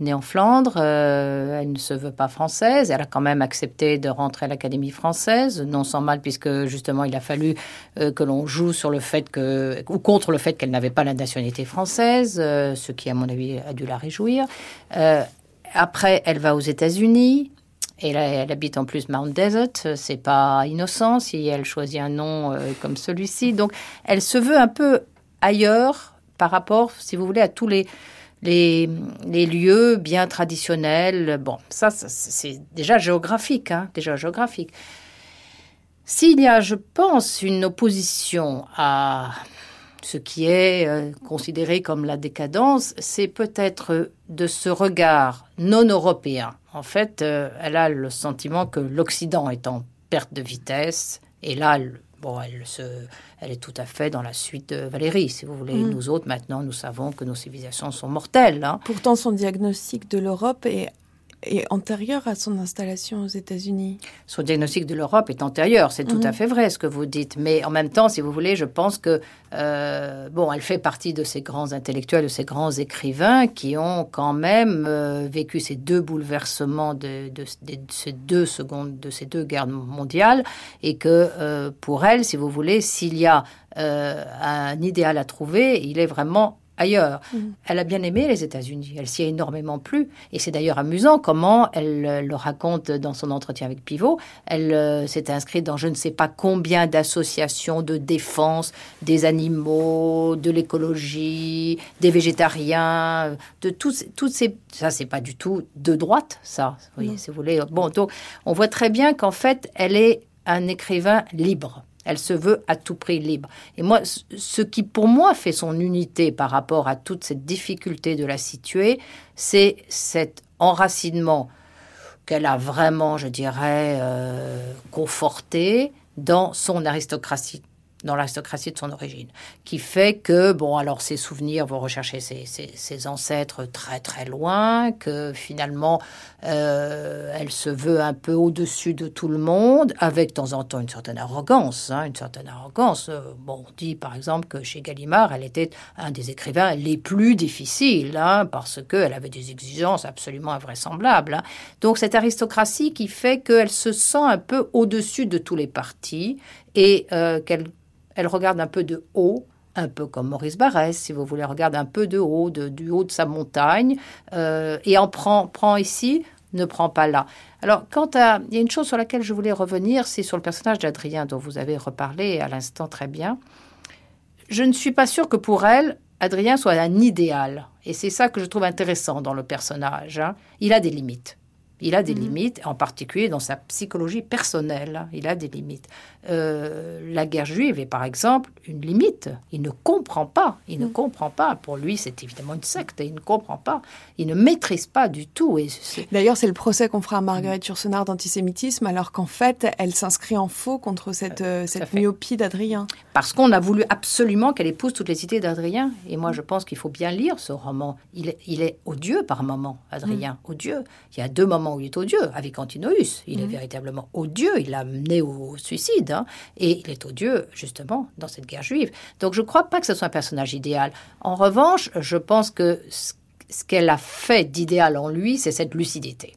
née en Flandre, elle ne se veut pas française, elle a quand même accepté de rentrer à l'Académie française, non sans mal, puisque justement il a fallu que l'on joue sur le fait que, ou contre le fait qu'elle n'avait pas la nationalité française, ce qui, à mon avis, a dû la réjouir. Après, elle va aux États-Unis. Elle habite en plus Mount Desert. C'est pas innocent si elle choisit un nom euh, comme celui-ci. Donc, elle se veut un peu ailleurs par rapport, si vous voulez, à tous les, les, lieux bien traditionnels. Bon, ça, c'est déjà géographique, hein, déjà géographique. S'il y a, je pense, une opposition à ce qui est euh, considéré comme la décadence, c'est peut-être de ce regard non européen. En fait, euh, elle a le sentiment que l'Occident est en perte de vitesse, et là, bon, elle, se, elle est tout à fait dans la suite de Valérie, si vous voulez. Mm. Nous autres, maintenant, nous savons que nos civilisations sont mortelles. Hein. Pourtant, son diagnostic de l'Europe est est antérieure à son installation aux États-Unis. Son diagnostic de l'Europe est antérieur, c'est tout à mhm. fait vrai ce que vous dites. Mais en même temps, si vous voulez, je pense que euh, bon, elle fait partie de ces grands intellectuels, de ces grands écrivains qui ont quand même euh, vécu ces deux bouleversements de, ces deux secondes, de ces deux guerres mondiales, et que euh, pour elle, si vous voulez, s'il y a un idéal à trouver, il est vraiment ailleurs. Mm. Elle a bien aimé les États-Unis, elle s'y est énormément plu. Et c'est d'ailleurs amusant comment elle euh, le raconte dans son entretien avec Pivot. Elle euh, s'est inscrite dans je ne sais pas combien d'associations de défense des animaux, de l'écologie, des végétariens, de tous, toutes ces... Ça, c'est pas du tout de droite, ça, oui, si vous voulez. Bon, donc, on voit très bien qu'en fait, elle est un écrivain libre. Elle se veut à tout prix libre. Et moi, ce qui pour moi fait son unité par rapport à toute cette difficulté de la situer, c'est cet enracinement qu'elle a vraiment, je dirais, euh, conforté dans son aristocratie dans l'aristocratie de son origine, qui fait que, bon, alors ses souvenirs vont rechercher ses, ancêtres très très loin, que finalement euh, elle se veut un peu au-dessus de tout le monde, avec de temps en temps une certaine arrogance, hein, une certaine arrogance. Euh, bon, on dit par exemple que chez Gallimard, elle était un des écrivains les plus difficiles, hein, parce qu'elle avait des exigences absolument invraisemblables. Hein. Donc cette aristocratie qui fait qu'elle se sent un peu au-dessus de tous les partis et euh, qu'elle elle regarde un peu de haut, un peu comme Maurice Barrès, si vous voulez, regarde un peu de haut, du haut de sa montagne, euh, et en prend, prend ici, ne prend pas là. Alors, quant à, il y a une chose sur laquelle je voulais revenir, c'est sur le personnage d'Adrien dont vous avez reparlé à l'instant très bien. Je ne suis pas sûre que pour elle, Adrien soit un idéal. Et c'est ça que je trouve intéressant dans le personnage. Hein. Il a des limites. Il a des mhm. limites, en particulier dans sa psychologie personnelle. Il a des limites. Euh, la guerre juive est par exemple une limite. Il ne comprend pas. Il ne mhm. comprend pas. Pour lui, c'est évidemment une secte. Il ne comprend pas. Il ne maîtrise pas du tout. Et D'ailleurs, c'est le procès qu'on fera à Marguerite Yourcenar d'antisémitisme, alors qu'en fait, elle s'inscrit en faux contre cette, euh, cette myopie d'Adrien. Parce qu'on a voulu absolument qu'elle épouse toutes les idées d'Adrien. Et moi, je pense qu'il faut bien lire ce roman. Il est, il est odieux par moment, Adrien. Mhm. Odieux. Il y a deux moments où il est odieux, avec Antinoïus. Il est véritablement odieux, il l'a mené au suicide, et il est odieux, justement, dans cette guerre juive. Donc je ne crois pas que ce soit un personnage idéal. En revanche, je pense que ce qu'elle a fait d'idéal en lui, c'est cette lucidité.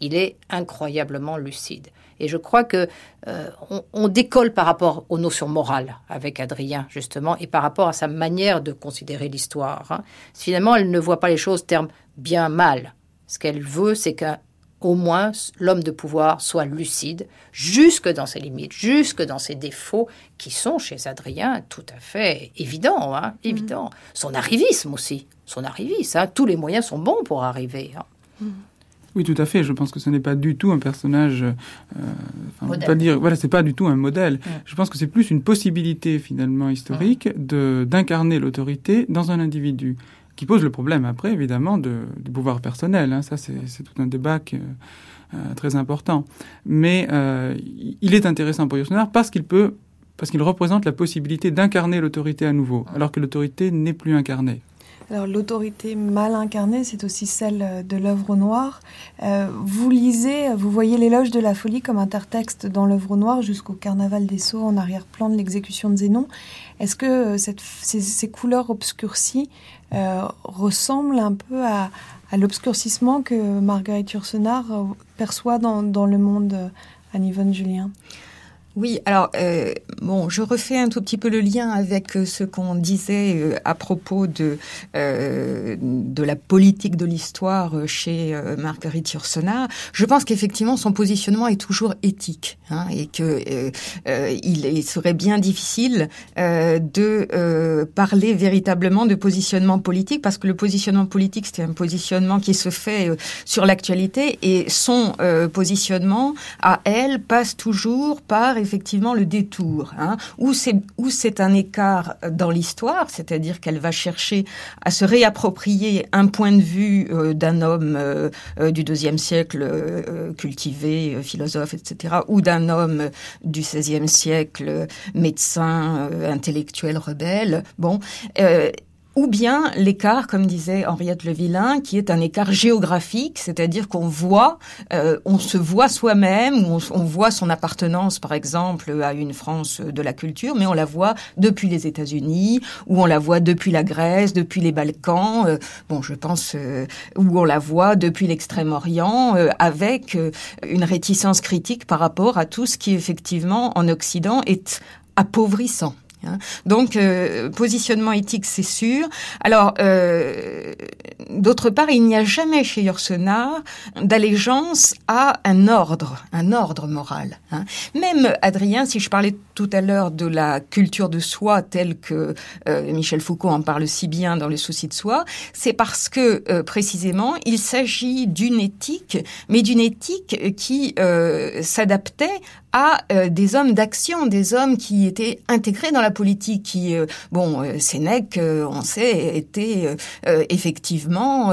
Il est incroyablement lucide. Et je crois que euh, on, décolle par rapport aux notions morales avec Adrien, justement, et par rapport à sa manière de considérer l'histoire. Hein. Finalement, elle ne voit pas les choses terme bien mal. Ce qu'elle veut, c'est qu'un au moins l'homme de pouvoir soit lucide, jusque dans ses limites, jusque dans ses défauts, qui sont chez Adrien tout à fait évidents. Hein, mm. évident. Son arrivisme aussi, son arrivisme. Hein, tous les moyens sont bons pour arriver. Hein. Mm. Oui, tout à fait. Je pense que ce n'est pas du tout un personnage. Euh, pas dire, voilà, c'est pas du tout un modèle. Je pense que c'est plus une possibilité finalement historique de d'incarner l'autorité dans un individu qui pose le problème après, évidemment, de, du pouvoir personnel. Hein. Ça, c'est tout un débat euh, très important. Mais euh, il est intéressant pour Yourcenar parce qu'il peut, parce qu'il représente la possibilité d'incarner l'autorité à nouveau, alors que l'autorité n'est plus incarnée. Alors l'autorité mal incarnée, c'est aussi celle de l'œuvre noire. Euh, vous lisez, vous voyez l'éloge de la folie comme intertexte dans l'œuvre noire jusqu'au carnaval des sceaux en arrière-plan de l'exécution de Zénon. Est-ce que euh, ces, couleurs obscurcies ressemblent un peu à, l'obscurcissement que Marguerite Yourcenar perçoit dans, le monde à Yvonne Julien? Oui, alors euh, bon, je refais un tout petit peu le lien avec euh, ce qu'on disait euh, à propos de euh, de la politique de l'histoire chez Marguerite Yourcenar. Je pense qu'effectivement son positionnement est toujours éthique hein, et que il, il, serait bien difficile de parler véritablement de positionnement politique parce que le positionnement politique c'est un positionnement qui se fait sur l'actualité et son positionnement à elle passe toujours par effectivement le détour, hein, où c'est un écart dans l'histoire, c'est-à-dire qu'elle va chercher à se réapproprier un point de vue euh, d'un homme euh, euh, du deuxième siècle cultivé, philosophe, etc., ou d'un homme du XVIe siècle, médecin, intellectuel, rebelle. Bon, ou bien l'écart, comme disait Henriette Le Villain, qui est un écart géographique, c'est-à-dire qu'on voit, euh, on se voit soi-même, ou on, voit son appartenance, par exemple, à une France de la culture, mais on la voit depuis les États-Unis, ou on la voit depuis la Grèce, depuis les Balkans, euh, bon, je pense, euh, ou on la voit depuis l'Extrême-Orient, avec une réticence critique par rapport à tout ce qui, effectivement, en Occident, est appauvrissant. Hein. Donc, euh, positionnement éthique, c'est sûr. Alors, euh, d'autre part, il n'y a jamais chez Yourcenar d'allégeance à un ordre, un ordre moral. Hein. Même Adrien, si je parlais tout à l'heure de la culture de soi telle que euh, Michel Foucault en parle si bien dans Le souci de soi, c'est parce que précisément, il s'agit d'une éthique, mais d'une éthique qui s'adaptait à des hommes d'action, des hommes qui étaient intégrés dans la politique qui, euh, bon, euh, Sénèque, euh, on sait, était effectivement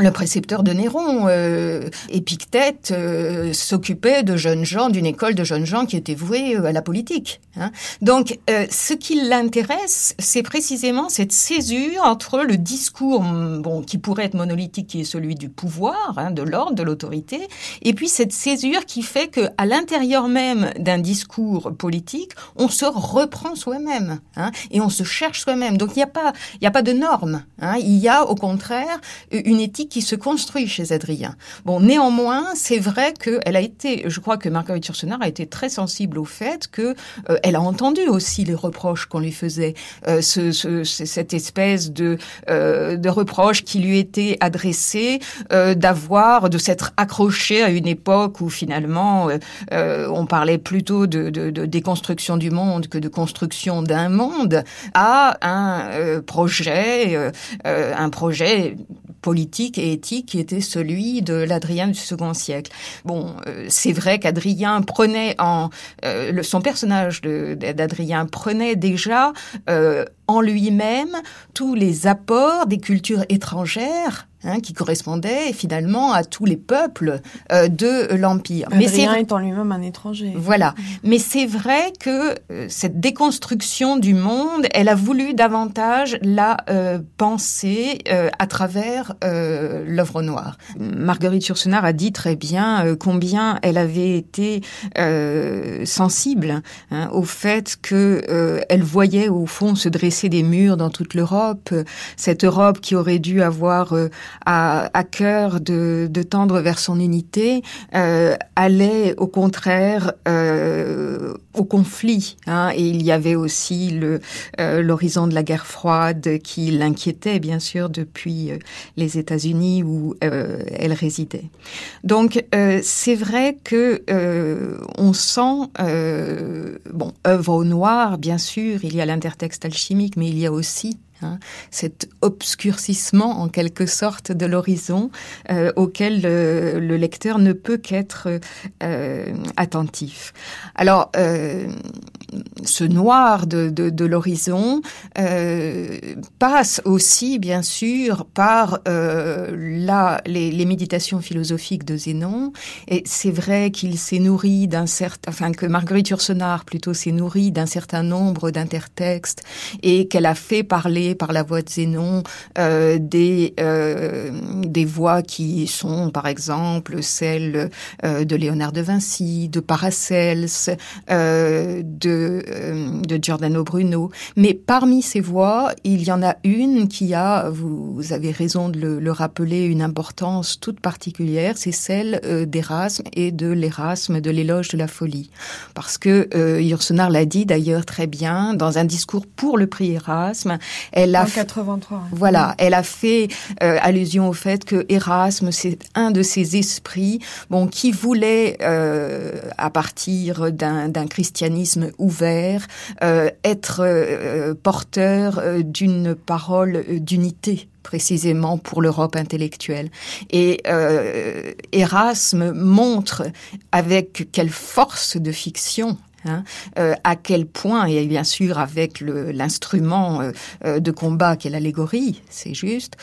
le précepteur de Néron, euh, Épictète, euh, s'occupait de jeunes gens, d'une école de jeunes gens qui étaient voués euh, à la politique. Hein. Donc, euh, ce qui l'intéresse, c'est précisément cette césure entre le discours, bon, qui pourrait être monolithique, qui est celui du pouvoir, hein, de l'ordre, de l'autorité, et puis cette césure qui fait que, à l'intérieur même d'un discours politique, on se reprend soi-même hein, et on se cherche soi-même. Donc, il n'y a pas, il n'y a pas de normes. Hein. Il y a, au contraire, une éthique qui se construit chez Adrien. Bon, néanmoins, c'est vrai qu'elle a été, je crois que Marguerite Yourcenar a été très sensible au fait que euh, elle a entendu aussi les reproches qu'on lui faisait, euh, ce, ce, cette espèce de euh, de reproches qui lui étaient adressés, euh, d'avoir, de s'être accroché à une époque où finalement euh, on parlait plutôt de, de, de, déconstruction du monde que de construction d'un monde, à un projet, un projet politique et éthique qui était celui de l'Adrien du second siècle. Bon, euh, c'est vrai qu'Adrien prenait en euh, son personnage d'Adrien prenait déjà euh, en lui-même tous les apports des cultures étrangères Hein, qui correspondait finalement à tous les peuples euh, de l'Empire. Mais c'est étant lui-même un étranger. Voilà. Mais c'est vrai que euh, cette déconstruction du monde, elle a voulu davantage la euh, penser à travers l'œuvre noire. Marguerite Yourcenar a dit très bien combien elle avait été sensible hein, au fait que elle voyait au fond se dresser des murs dans toute l'Europe, cette Europe qui aurait dû avoir à, à cœur de, tendre vers son unité, euh, allait au contraire euh, au conflit. Hein, et il y avait aussi euh, l'horizon de la guerre froide qui l'inquiétait bien sûr depuis les États-Unis où elle résidait. Donc c'est vrai que on sent bon œuvre au noir bien sûr, il y a l'intertexte alchimique, mais il y a aussi Hein, cet obscurcissement en quelque sorte de l'horizon euh, auquel le, lecteur ne peut qu'être euh, attentif. Alors, euh, ce noir de, de, l'horizon passe aussi, bien sûr, par la, les, les, méditations philosophiques de Zénon. Et c'est vrai qu'il s'est nourri d'un certain, enfin que Marguerite Yourcenar plutôt s'est nourrie d'un certain nombre d'intertextes et qu'elle a fait parler par la voix de Zénon des, des voix qui sont, par exemple, celles de Léonard de Vinci, de Paracels, de, de Giordano Bruno. Mais parmi ces voix, il y en a une qui a, vous, avez raison de le, le rappeler, une importance toute particulière, c'est celle d'Erasme et de l'Erasme de l'éloge de la folie. Parce que euh, l'a dit d'ailleurs très bien dans un discours pour le prix Erasme. A 83. Voilà, elle a fait euh, allusion au fait que Erasme, c'est un de ces esprits, bon, qui voulait, euh, à partir d'un christianisme ouvert, euh, être porteur d'une parole d'unité précisément pour l'Europe intellectuelle. Et euh, Erasme montre avec quelle force de fiction Hein, euh, à quel point, et bien sûr avec l'instrument euh, euh, de combat qu'est l'allégorie, c'est juste,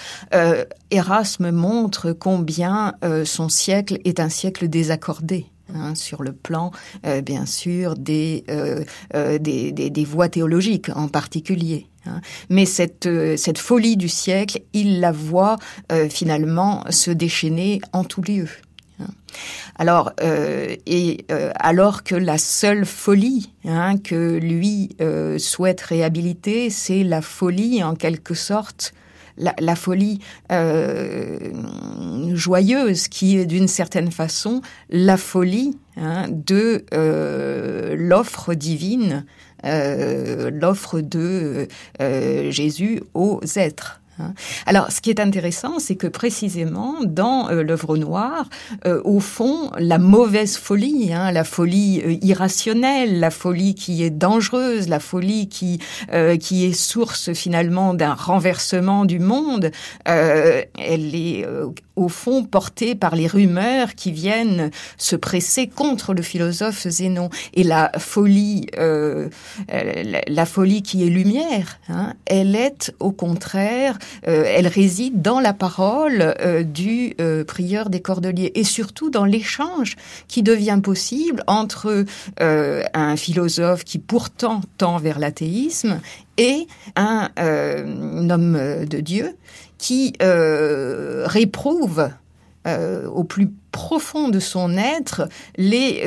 Erasme montre combien son siècle est un siècle désaccordé. Hein, sur le plan, bien sûr, des, des, voies théologiques en particulier. Hein. Mais cette, cette folie du siècle, il la voit finalement se déchaîner en tout lieu. Alors, euh, et euh, alors que la seule folie hein, que lui euh, souhaite réhabiliter, c'est la folie en quelque sorte la, folie joyeuse qui est d'une certaine façon la folie hein, de l'offre divine, l'offre de Jésus aux êtres. Hein. Alors, ce qui est intéressant, c'est que précisément dans euh, l'œuvre noire, euh, au fond, la mauvaise folie, hein, la folie euh, irrationnelle, la folie qui est dangereuse, la folie qui qui est source finalement d'un renversement du monde, elle est au fond portée par les rumeurs qui viennent se presser contre le philosophe Zénon. Et la folie, la, folie qui est lumière, hein, elle est au contraire euh, elle réside dans la parole euh, du euh, prieur des Cordeliers et surtout dans l'échange qui devient possible entre un philosophe qui pourtant tend vers l'athéisme et un, homme de Dieu qui réprouve au plus profond de son être les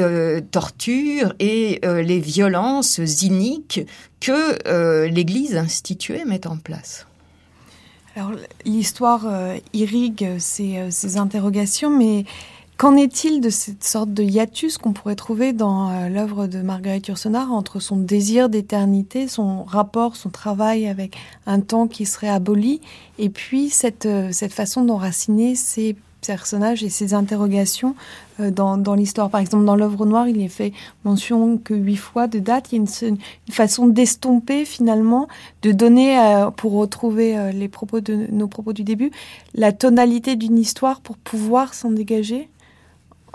tortures et les violences iniques que l'Église instituée met en place. L'histoire euh, irrigue ces, euh, ces, interrogations, mais qu'en est-il de cette sorte de hiatus qu'on pourrait trouver dans euh, l'œuvre de Marguerite Yourcenar entre son désir d'éternité, son rapport, son travail avec un temps qui serait aboli, et puis cette, cette façon d'enraciner ses personnages et ses interrogations euh, dans, dans l'histoire. Par exemple, dans l'œuvre noire, il est fait mention que huit fois de date. Il y a une, façon d'estomper finalement, de donner, euh, pour retrouver euh, les propos de nos propos du début, la tonalité d'une histoire pour pouvoir s'en dégager.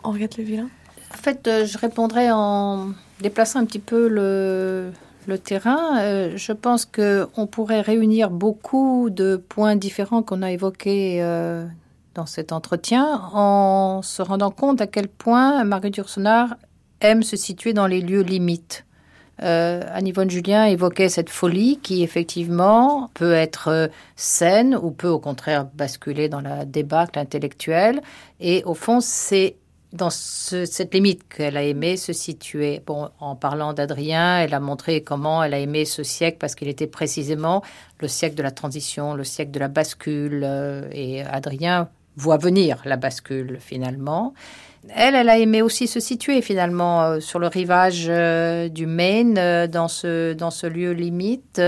Henriette En fait, je répondrai en déplaçant un petit peu le, le terrain. je pense qu'on pourrait réunir beaucoup de points différents qu'on a évoqués dans cet entretien en se rendant compte à quel point Marguerite Yourcenar aime se situer dans les lieux limites. Euh, Anne-Yvonne Julien évoquait cette folie qui effectivement peut être euh, saine ou peut au contraire basculer dans la débâcle intellectuelle. Et au fond, c'est dans cette limite qu'elle a aimé se situer. Bon, en parlant d'Adrien, elle a montré comment elle a aimé ce siècle parce qu'il était précisément le siècle de la transition, le siècle de la bascule. Euh, et Adrien voit venir la bascule finalement. Elle, elle a aimé aussi se situer finalement euh, sur le rivage euh, du Maine, euh, dans, ce, dans ce lieu limite.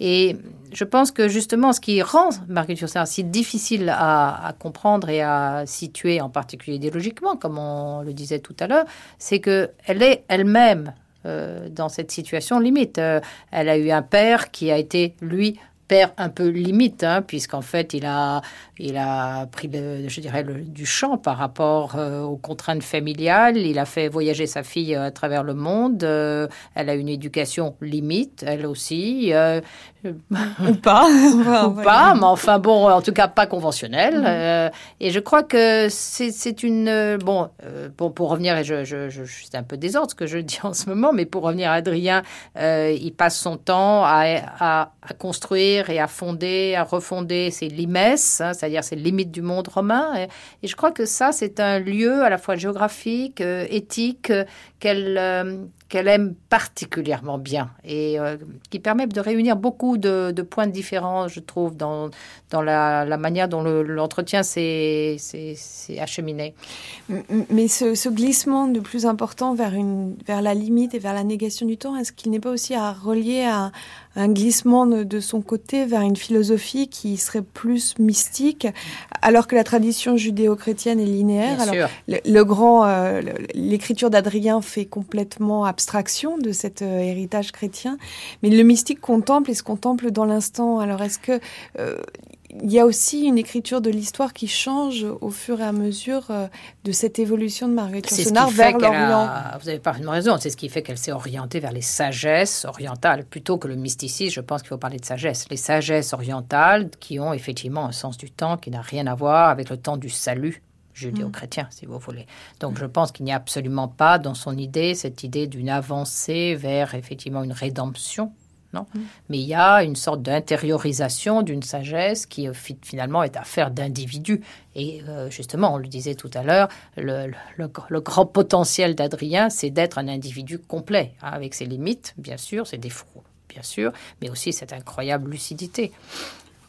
Et je pense que justement, ce qui rend Marguerite Yourcenar si difficile à, comprendre et à situer, en particulier idéologiquement, comme on le disait tout à l'heure, c'est qu'elle est elle-même dans cette situation limite. elle a eu un père qui a été, lui, père un peu limite, hein, puisqu'en fait, il a, il a pris, je dirais, du champ par rapport euh, aux contraintes familiales. Il a fait voyager sa fille euh, à travers le monde. Euh, elle a une éducation limite, elle aussi. ou pas. (laughs) ou pas, mais enfin bon, en tout cas pas conventionnelle. Mm-hmm. et je crois que c'est une... bon, bon, pour revenir, et je, je, je, c'est un peu désordre ce que je dis en ce moment, mais pour revenir à Adrien, il passe son temps à, à, à construire et à fonder, à refonder ses limès, hein, c'est-à-dire ses limites du monde romain. Et, je crois que ça, c'est un lieu à la fois géographique, euh, éthique, qu'elle euh, qu'elle aime particulièrement bien et euh, qui permet de réunir beaucoup de, points différents, je trouve, dans, dans la, manière dont l'entretien s'est acheminé. Mais ce, glissement de plus important vers, une, vers la limite et vers la négation du temps, est-ce qu'il n'est pas aussi à relier à, un glissement de, son côté vers une philosophie qui serait plus mystique, alors que la tradition judéo-chrétienne est linéaire? alors, le, grand, euh, l'écriture d'Adrien fait complètement abstraction de cet euh, héritage chrétien, mais le mystique contemple et se contemple dans l'instant. Alors, est-ce que euh, il y a aussi une écriture de l'histoire qui change au fur et à mesure euh, de cette évolution de Marguerite Yourcenar vers l'Orient? Vous avez parfaitement raison. C'est ce qui fait qu'elle s'est orientée vers les sagesses orientales plutôt que le mysticisme. Je pense qu'il faut parler de sagesse. Les sagesses orientales qui ont effectivement un sens du temps qui n'a rien à voir avec le temps du salut judéo-chrétien, mm. si vous voulez. Donc je pense qu'il n'y a absolument pas dans son idée cette idée d'une avancée vers effectivement une rédemption non? Mm. Mais il y a une sorte d'intériorisation d'une sagesse qui euh, finalement est affaire d'individus. Et euh, justement, on le disait tout à l'heure, le, grand potentiel d'Adrien, c'est d'être un individu complet, hein, avec ses limites, bien sûr, ses défauts, bien sûr, mais aussi cette incroyable lucidité.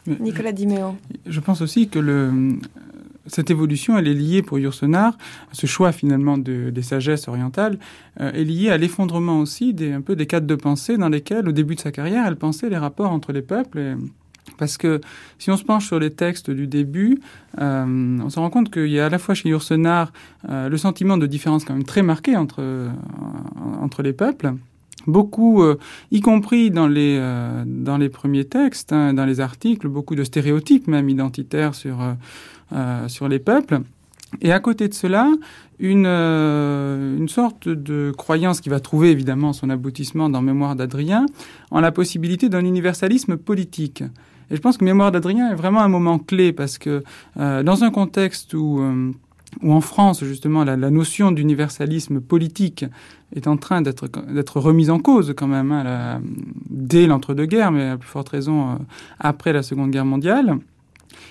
Nicolas Dimeo. Je pense aussi que le, cette évolution, elle est liée pour Yourcenar, ce choix finalement des sagesses orientales, euh, est lié à l'effondrement aussi des, un peu des cadres de pensée dans lesquels, au début de sa carrière, elle pensait les rapports entre les peuples. parce que si on se penche sur les textes du début, euh, on se rend compte qu'il y a à la fois chez Yourcenar euh, le sentiment de différence quand même très marqué entre, entre les peuples beaucoup, y compris dans les, dans les premiers textes, hein, dans les articles, beaucoup de stéréotypes même identitaires sur, euh, sur les peuples. Et à côté de cela, une, euh, une sorte de croyance qui va trouver évidemment son aboutissement dans Mémoire d'Adrien, en la possibilité d'un universalisme politique. Et je pense que Mémoire d'Adrien est vraiment un moment clé parce que euh, dans un contexte où, où en France, justement, la, notion d'universalisme politique est en train d'être remise en cause quand même, hein, dès l'entre-deux-guerres, mais à plus forte raison après la Seconde Guerre mondiale,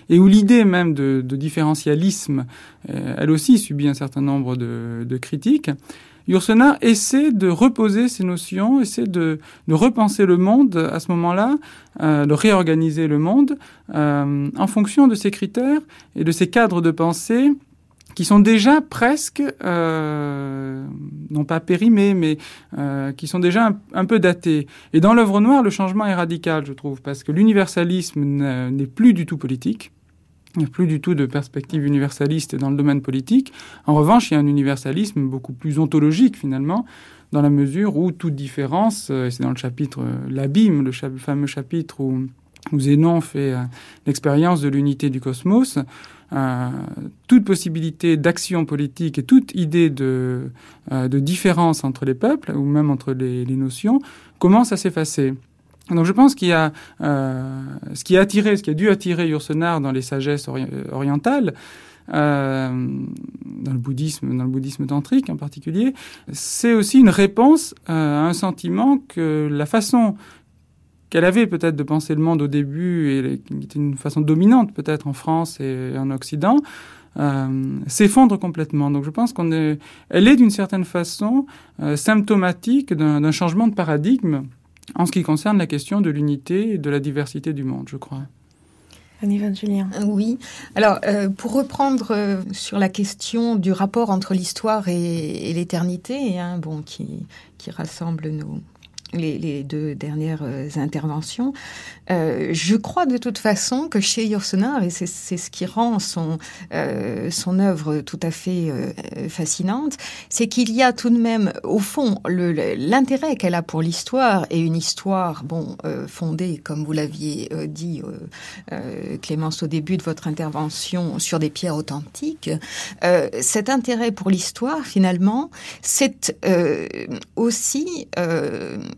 et où l'idée même de, différentialisme, euh, elle aussi subit un certain nombre de, critiques, Yourcenar essaie de reposer ces notions, essaie de, repenser le monde à ce moment-là, euh, de réorganiser le monde euh, en fonction de ces critères et de ces cadres de pensée qui sont déjà presque, non pas périmés, mais qui sont déjà un, peu datés. Et dans l'œuvre noire, le changement est radical, je trouve, parce que l'universalisme n'est plus du tout politique. Il n'y a plus du tout de perspective universaliste dans le domaine politique. En revanche, il y a un universalisme beaucoup plus ontologique finalement, dans la mesure où toute différence, euh, c'est dans le chapitre euh, L'abîme, le fameux chapitre où, Zénon fait euh, l'expérience de l'unité du cosmos, toute possibilité d'action politique et toute idée de, de, différence entre les peuples, ou même entre les, notions, commence à s'effacer. Donc je pense qu'il y a euh, ce qui a attiré, ce qui a dû attirer Yourcenar dans les sagesses orientales, euh, dans le bouddhisme, dans le bouddhisme tantrique en particulier, c'est aussi une réponse euh, à un sentiment que la façon qu'elle avait peut-être de penser le monde au début et qui était une façon dominante peut-être en France et en Occident, euh, s'effondre complètement. Donc je pense qu'on est, elle est d'une certaine façon euh, symptomatique d'un changement de paradigme en ce qui concerne la question de l'unité et de la diversité du monde, je crois. Julien. Oui. Alors, euh, pour reprendre euh, sur la question du rapport entre l'histoire et, l'éternité, hein, bon, qui, qui rassemble nos, les, deux dernières euh, interventions. Euh, je crois de toute façon que chez Yourcenar, et c'est ce qui rend son, euh, son œuvre tout à fait fascinante, c'est qu'il y a tout de même, au fond, l'intérêt qu'elle a pour l'histoire, et une histoire bon, fondée, comme vous l'aviez dit, Clémence, au début de votre intervention, sur des pierres authentiques. cet intérêt pour l'histoire, finalement, c'est aussi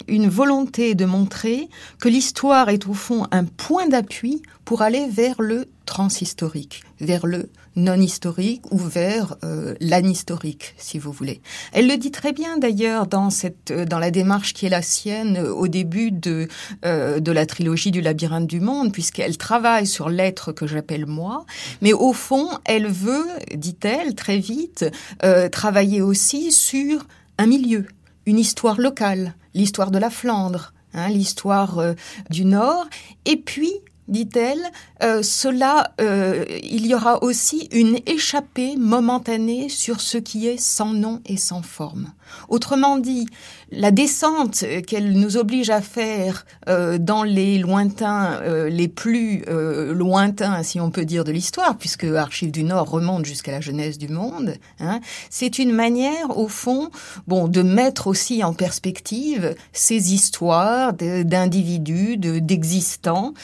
une volonté de montrer que l'histoire est au fond un point d'appui pour aller vers le transhistorique, vers le non-historique ou vers euh, l'anhistorique, si vous voulez. Elle le dit très bien d'ailleurs dans cette euh, dans la démarche qui est la sienne euh, au début de de la trilogie du labyrinthe du monde, puisqu'elle travaille sur l'être que j'appelle moi, mais au fond, elle veut, dit-elle très vite, travailler aussi sur un milieu, une histoire locale, l'histoire de la Flandre, hein, l'histoire du Nord, et puis dit-elle, euh, cela, euh, il y aura aussi une échappée momentanée sur ce qui est sans nom et sans forme. Autrement dit, la descente qu'elle nous oblige à faire euh, dans les lointains, les plus lointains, si on peut dire, de l'histoire, puisque Archives du Nord remonte jusqu'à la genèse du monde, hein, c'est une manière, au fond, bon, de mettre aussi en perspective ces histoires d'individus, d'existants,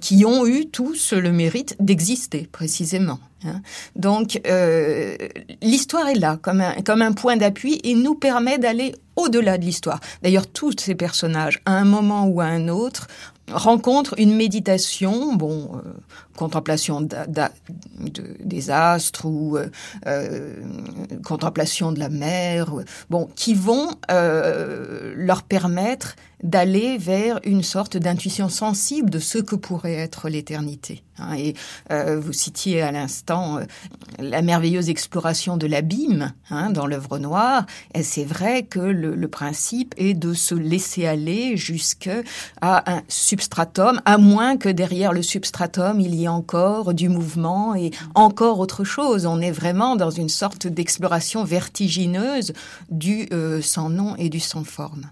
qui ont eu tous le mérite d'exister, précisément. Hein. Donc euh, l'histoire est là comme un, comme un point d'appui et nous permet d'aller au-delà de l'histoire. D'ailleurs, tous ces personnages, à un moment ou à un autre, rencontrent une méditation, bon, euh, contemplation des astres ou euh, contemplation de la mer, bon, qui vont leur permettre d'aller vers une sorte d'intuition sensible de ce que pourrait être l'éternité. Hein. Et vous citiez à l'instant la merveilleuse exploration de l'abîme hein, dans l'œuvre noire. C'est vrai que le le, principe est de se laisser aller jusqu'à un substratum, à moins que derrière le substratum, il y ait encore du mouvement et encore autre chose. On est vraiment dans une sorte d'exploration vertigineuse du euh, sans nom et du sans forme.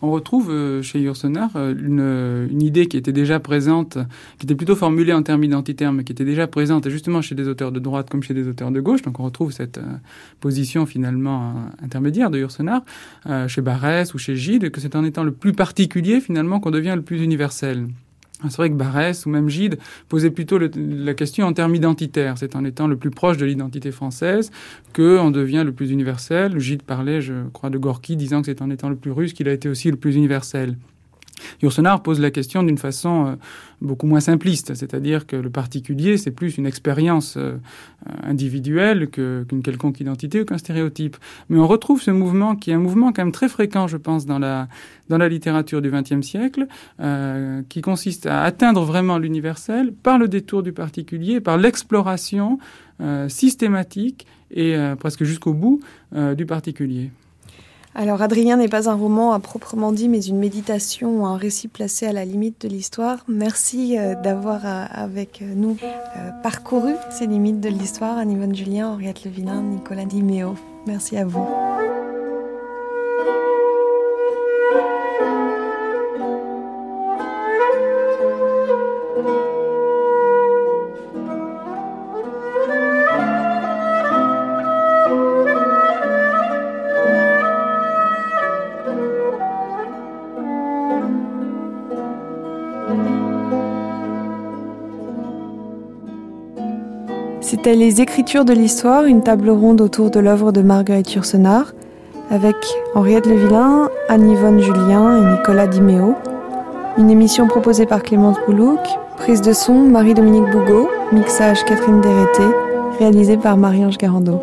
On retrouve euh, chez Yourcenar euh, une, une, idée qui était déjà présente, qui était plutôt formulée en termes identitaires, mais qui était déjà présente justement chez des auteurs de droite comme chez des auteurs de gauche. Donc on retrouve cette euh, position finalement intermédiaire de Yourcenar chez Barès ou chez Gide, que c'est en étant le plus particulier finalement qu'on devient le plus universel. C'est vrai que Barès ou même Gide posaient plutôt la question en termes identitaires. C'est en étant le plus proche de l'identité française que on devient le plus universel. Gide parlait, je crois, de Gorky, disant que c'est en étant le plus russe qu'il a été aussi le plus universel. Yourcenar pose la question d'une façon euh, beaucoup moins simpliste, c'est-à-dire que le particulier, c'est plus une expérience euh, individuelle qu'une quelconque identité ou qu'un stéréotype. Mais on retrouve ce mouvement qui est un mouvement quand même très fréquent, je pense, dans la, littérature du XXe siècle, euh, qui consiste à atteindre vraiment l'universel par le détour du particulier, par l'exploration systématique et presque jusqu'au bout du particulier. Alors Adrien n'est pas un roman à proprement dit, mais une méditation un récit placé à la limite de l'histoire. Merci euh, d'avoir euh, avec nous euh, parcouru ces limites de l'histoire. Anne-Yvonne Julien, Henriette Levinin, Nicolas Diméo. Merci à vous. Les Écritures de l'Histoire, une table ronde autour de l'œuvre de Marguerite Yourcenar, avec Henriette Levillain, Anne-Yvonne Julien et Nicolas Diméo. Une émission proposée par Clémence Boulouk, prise de son Marie-Dominique Bougot, mixage Catherine Dérété, réalisée par Marie-Ange Garando.